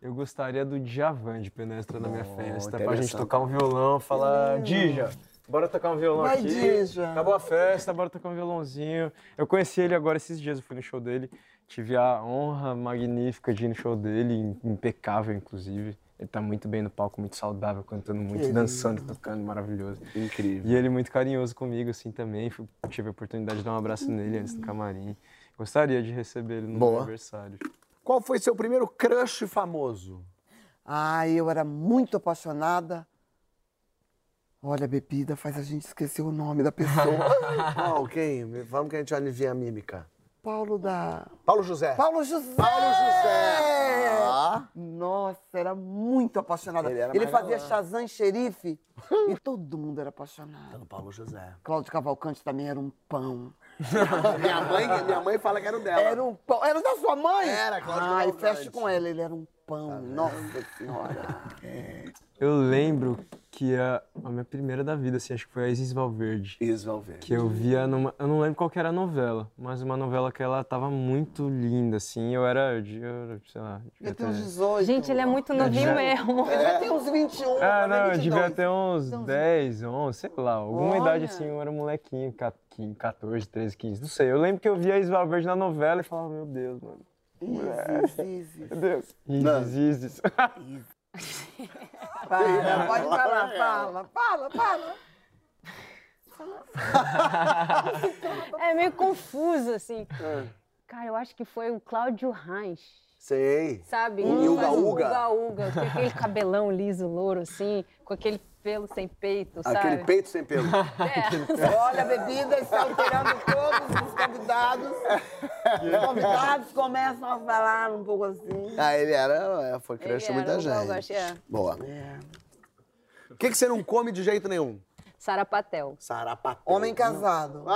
Eu gostaria do Djavan de penestra na minha festa, pra gente tocar um violão, falar, Dija, bora tocar um violão Vai, aqui. Dija. Acabou a festa, bora tocar um violãozinho. Eu conheci ele agora esses dias, eu fui no show dele, tive a honra magnífica de ir no show dele, im- impecável inclusive. Ele tá muito bem no palco, muito saudável, cantando muito, dançando, tocando, maravilhoso. Incrível. E ele muito carinhoso comigo, assim, também. Fui- tive a oportunidade de dar um abraço nele antes do camarim. Gostaria de receber ele no meu Boa. aniversário. Qual foi seu primeiro crush famoso? ai, eu era muito apaixonada. Olha, a bebida faz a gente esquecer o nome da pessoa. Qual, quem? Vamos que a gente alivia a mímica. Paulo da. Paulo José. Paulo José! Paulo José. Nossa, era muito apaixonada. Ele Ele, fazia galã. Shazam xerife e todo mundo era apaixonado. Pelo Paulo José. Cláudio Cavalcante também era um pão. minha, mãe, minha mãe fala que era o dela. Era um pão. Era da sua mãe? Era, Cláudio Ai, feche com ela, ele era um pão. Nossa senhora. Eu lembro que a, a minha primeira da vida, assim, acho que foi a Isis Valverde. Isval Verde. Que eu via numa. Eu não lembro qual que era a novela, mas uma novela que ela tava muito linda, assim. Eu era. Eu, eu, sei lá. Eu tenho uns ter- 18. Gente, ele é muito novinho mesmo. Eu já tenho uns 21. Ah, vai não, eu fazer devia 22. ter uns 10, 11, sei lá. Alguma Olha. idade assim, eu era molequinho, ca- 14, 13, 15, não sei. Eu lembro que eu via a Isis Valverde na novela e falava, meu Deus, mano. Isis, Isis. Meu Deus. Isis, Isis. Fala, pode falar, fala, fala, fala. É meio confuso, assim. Cara, eu acho que foi o Cláudio Reis, Sei. sabe? Um Ele Uga Uga. Uga Uga, com aquele cabelão liso, louro, assim, com aquele pelo sem peito, sabe? Aquele peito sem pelo. É. Olha, a bebida está alterando todos os convidados. Os convidados começam a falar um pouco assim. ah, ele era. é, Foi crush muita gente. É. Boa. É. O que, que você não come de jeito nenhum? Sarapatel. Sarapatel. Homem casado.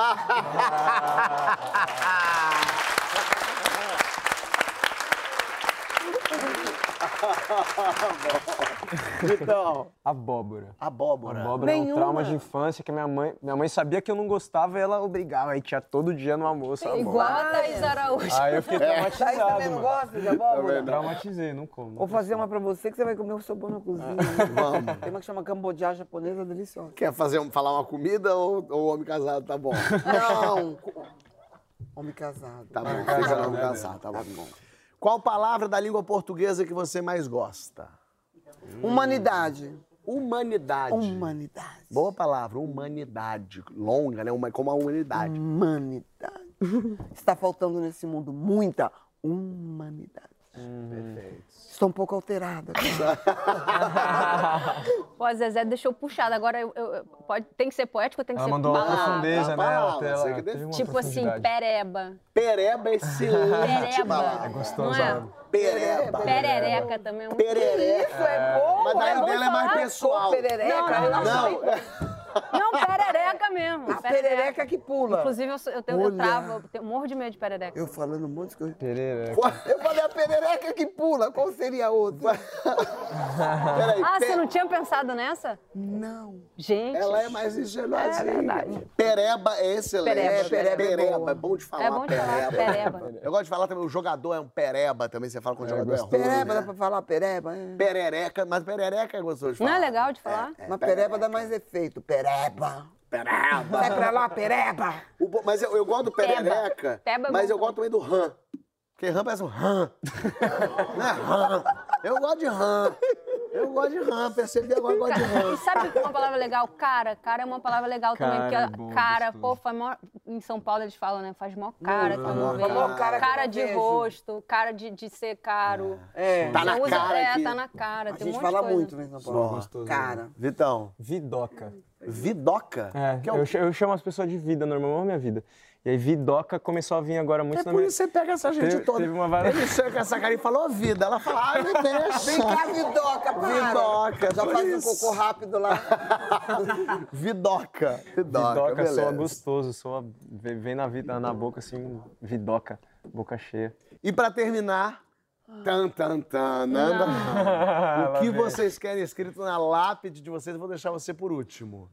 Então, Abóbora. abóbora. Abóbora é um Nenhuma. trauma de infância que minha mãe, minha mãe sabia que eu não gostava e ela obrigava. Aí tinha todo dia no almoço. abóbora. Igual a Thaís Araújo. Aí eu fiquei Thaís traumatizado, também não gosta de abóbora? Traumatizei, não como. Vou fazer uma pra você que você vai comer o seu bom na cozinha. Vamos. Tem uma que chama cambodia japonesa, deliciosa. Quer fazer, um- falar uma comida ou, ou homem casado? Tá bom. Não. Homem casado. Tá bom, fica no homem casado, tá bom. Qual palavra da língua portuguesa que você mais gosta? Humanidade. Humanidade. Humanidade. Boa palavra, humanidade. Longa, né? Como a humanidade. Humanidade. Está faltando nesse mundo muita humanidade. Estou um pouco alterada. Pô, a Zezé deixou puxado. Agora, eu, eu- pode, tem que ser poético ou tem que Ela ser mandou palavra? profundeza, né? palavra, Ela, Tipo assim, pereba. Pereba é excelente Pereba. palavra. Gostosa. Não é? Pereba. Perereca também é muito Perereca. Isso é bom. Mas daí É bom dela é mais pessoal. Perereca. Não, não, Não, Não, perereca mesmo. A perereca que pula. Inclusive, eu, eu, tenho, eu travo, eu tenho, morro de medo de perereca. Eu falando um monte de coisa. Pereira. Eu falei a perereca que pula. Qual seria a outra? peraí. Ah, pe- você não tinha pensado nessa? Não. Gente. Ela é mais engenhosinha. É verdade. Pereba é excelente. Pereba, pereba é boa. é bom de falar. É bom de falar, pereba. Eu gosto de falar também, o jogador é um pereba também, você fala com o jogador é ruim. Pereba, dá né? pra falar pereba? É. Perereca, mas perereca é gostoso de Não falar. é legal de falar? Mas pereba dá mais efeito. Pereba. Pereba. Vai pra lá, pereba. O mas eu, eu gosto do perereca, Peba é mas eu gosto também do rã. Porque rã parece um rã. Não é rã. Eu gosto de rã. Eu gosto de rã, percebi agora eu gosto de rã. E sabe uma palavra legal? Cara. Cara é uma palavra legal também. Cara Porque é bom, cara, gostoso. pô, faz mó- em São Paulo eles falam, né? Faz mó cara que eu não faz vejo. mó cara que Cara não de vejo. rosto, cara de, de ser caro. É. Tá na usa- cara É, que- tá na cara. A tem um gente monte fala muito, né, São Paulo? Gostoso. Cara. Vitão, Vidoca. vidoca? É, Que é o- eu, ch- eu chamo as pessoas de vida, normal, amo minha vida. E aí, Vidoca começou a vir agora muito É na por minha... isso que você pega essa gente Teve- toda. teve uma várias- Ele chega com essa cara e fala, ô vida. Ela fala, ai, me deixa. Vem cá, Vidoca, para. Vidoca, Já faz um isso. cocô rápido lá. Vidoca. Vidoca, Vidoca, beleza. soa gostoso, soa, vem na, vida, na boca assim, vidoca, boca cheia. E pra terminar, tan, tan, tan, Nanda, o que vocês querem escrito na lápide de vocês, eu vou deixar você por último.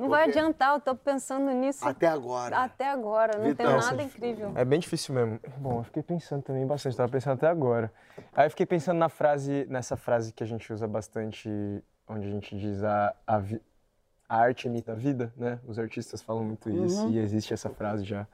Não vai adiantar, eu tô pensando nisso Até agora. até agora. Não Vitão, tem nada incrível. É bem difícil mesmo. Bom, eu fiquei pensando também bastante, tava pensando até agora. Aí eu fiquei pensando na frase, nessa frase que a gente usa bastante, onde a gente diz a, a, vi- a arte imita a vida, né? Os artistas falam muito isso e existe essa frase já.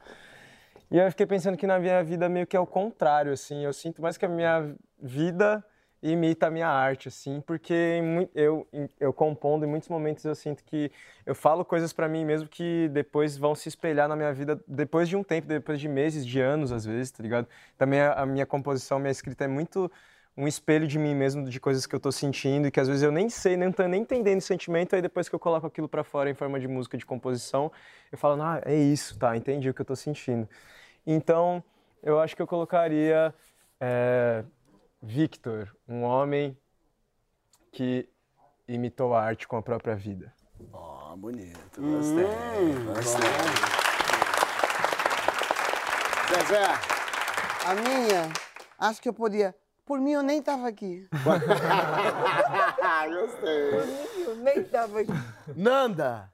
E aí eu fiquei pensando que na minha vida meio que é o contrário, assim. Eu sinto mais que a minha vida imita a minha arte, assim, porque eu, eu compondo, em muitos momentos eu sinto que eu falo coisas pra mim mesmo que depois vão se espelhar na minha vida depois de um tempo, depois de meses, de anos, às vezes, tá ligado? Também a, a minha composição, minha escrita é muito um espelho de mim mesmo, de coisas que eu tô sentindo e que às vezes eu nem sei, nem tô nem entendendo o sentimento, aí depois que eu coloco aquilo pra fora em forma de música, de composição, eu falo, ah, é isso, tá, entendi o que eu tô sentindo. Então, eu acho que eu colocaria é, Victor, um homem que imitou a arte com a própria vida. Ó, bonito. Gostei. gostei. Zezé, A minha, acho que eu podia. Por mim, eu nem tava aqui. gostei. Eu nem tava aqui. Nanda,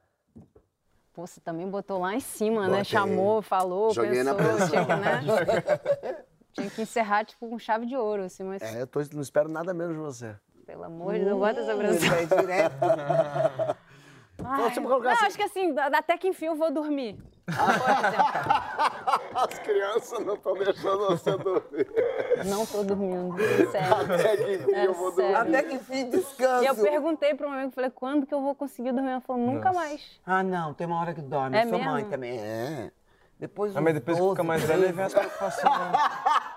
Pô, você também botou lá em cima, né? Botei. Chamou, falou, Joguei na pensou, pressão. tinha que, né? Tinha que encerrar, tipo, com chave de ouro, assim, mas é, eu tô, não espero nada menos de você. pelo amor de Deus, bota essa pressão. Vai direto. Ai, colocar não, assim- acho que assim, até que enfim eu vou dormir. As crianças não estão deixando você dormir. Não tô dormindo, sério. Até que enfim É eu vou dormir. Até que fim, descanso. E eu perguntei para um amigo, falei, quando que eu vou conseguir dormir? Ela falou, nunca mais. Ah, não, tem uma hora que dorme. É eu sou mesmo? mãe também. É. Depois Ah, mas depois que fica mais velho, aí vem as preocupações. né?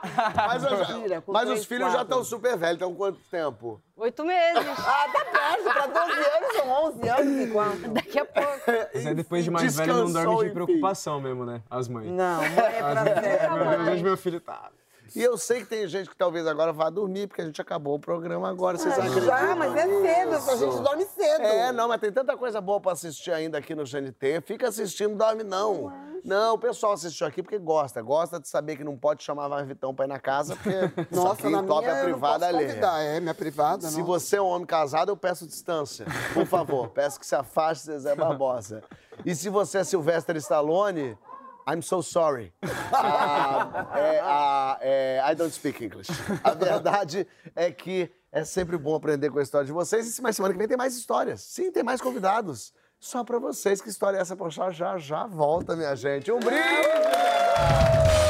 Mas, Mentira, com mas três, os filhos já quatro. estão super velhos, estão quanto tempo? Oito meses. Ah, tá perto. Pra 12 anos são 11 anos e quanto? Daqui a pouco. Mas aí depois de mais velho não Descansou, dorme de enfim. preocupação mesmo, né? As mães. Não, mãe é pra velho. Meu Deus, meu filho tá. E eu sei que tem gente que talvez agora vá dormir, porque a gente acabou o programa agora, vocês acreditam? Já, mas é cedo. A gente dorme cedo. É, não, mas tem tanta coisa boa pra assistir ainda aqui no GNT. Fica assistindo, dorme não. Não, o pessoal assistiu aqui porque gosta. Gosta de saber que não pode chamar mais Vitão pra ir na casa, porque Nossa, na top minha é eu não privada convidar. É, minha privada, Se não. você é um homem casado, eu peço distância. Por favor, peço que se afaste, Zezé Barbosa. E se você é Sylvester Stallone, I'm so sorry. Ah, é, ah, é, I don't speak English. A verdade é que é sempre bom aprender com a história de vocês. E mas semana que vem tem mais histórias. Sim, tem mais convidados. Só pra vocês. Que história é essa? Poxa, já já volta, minha gente. Um brinde!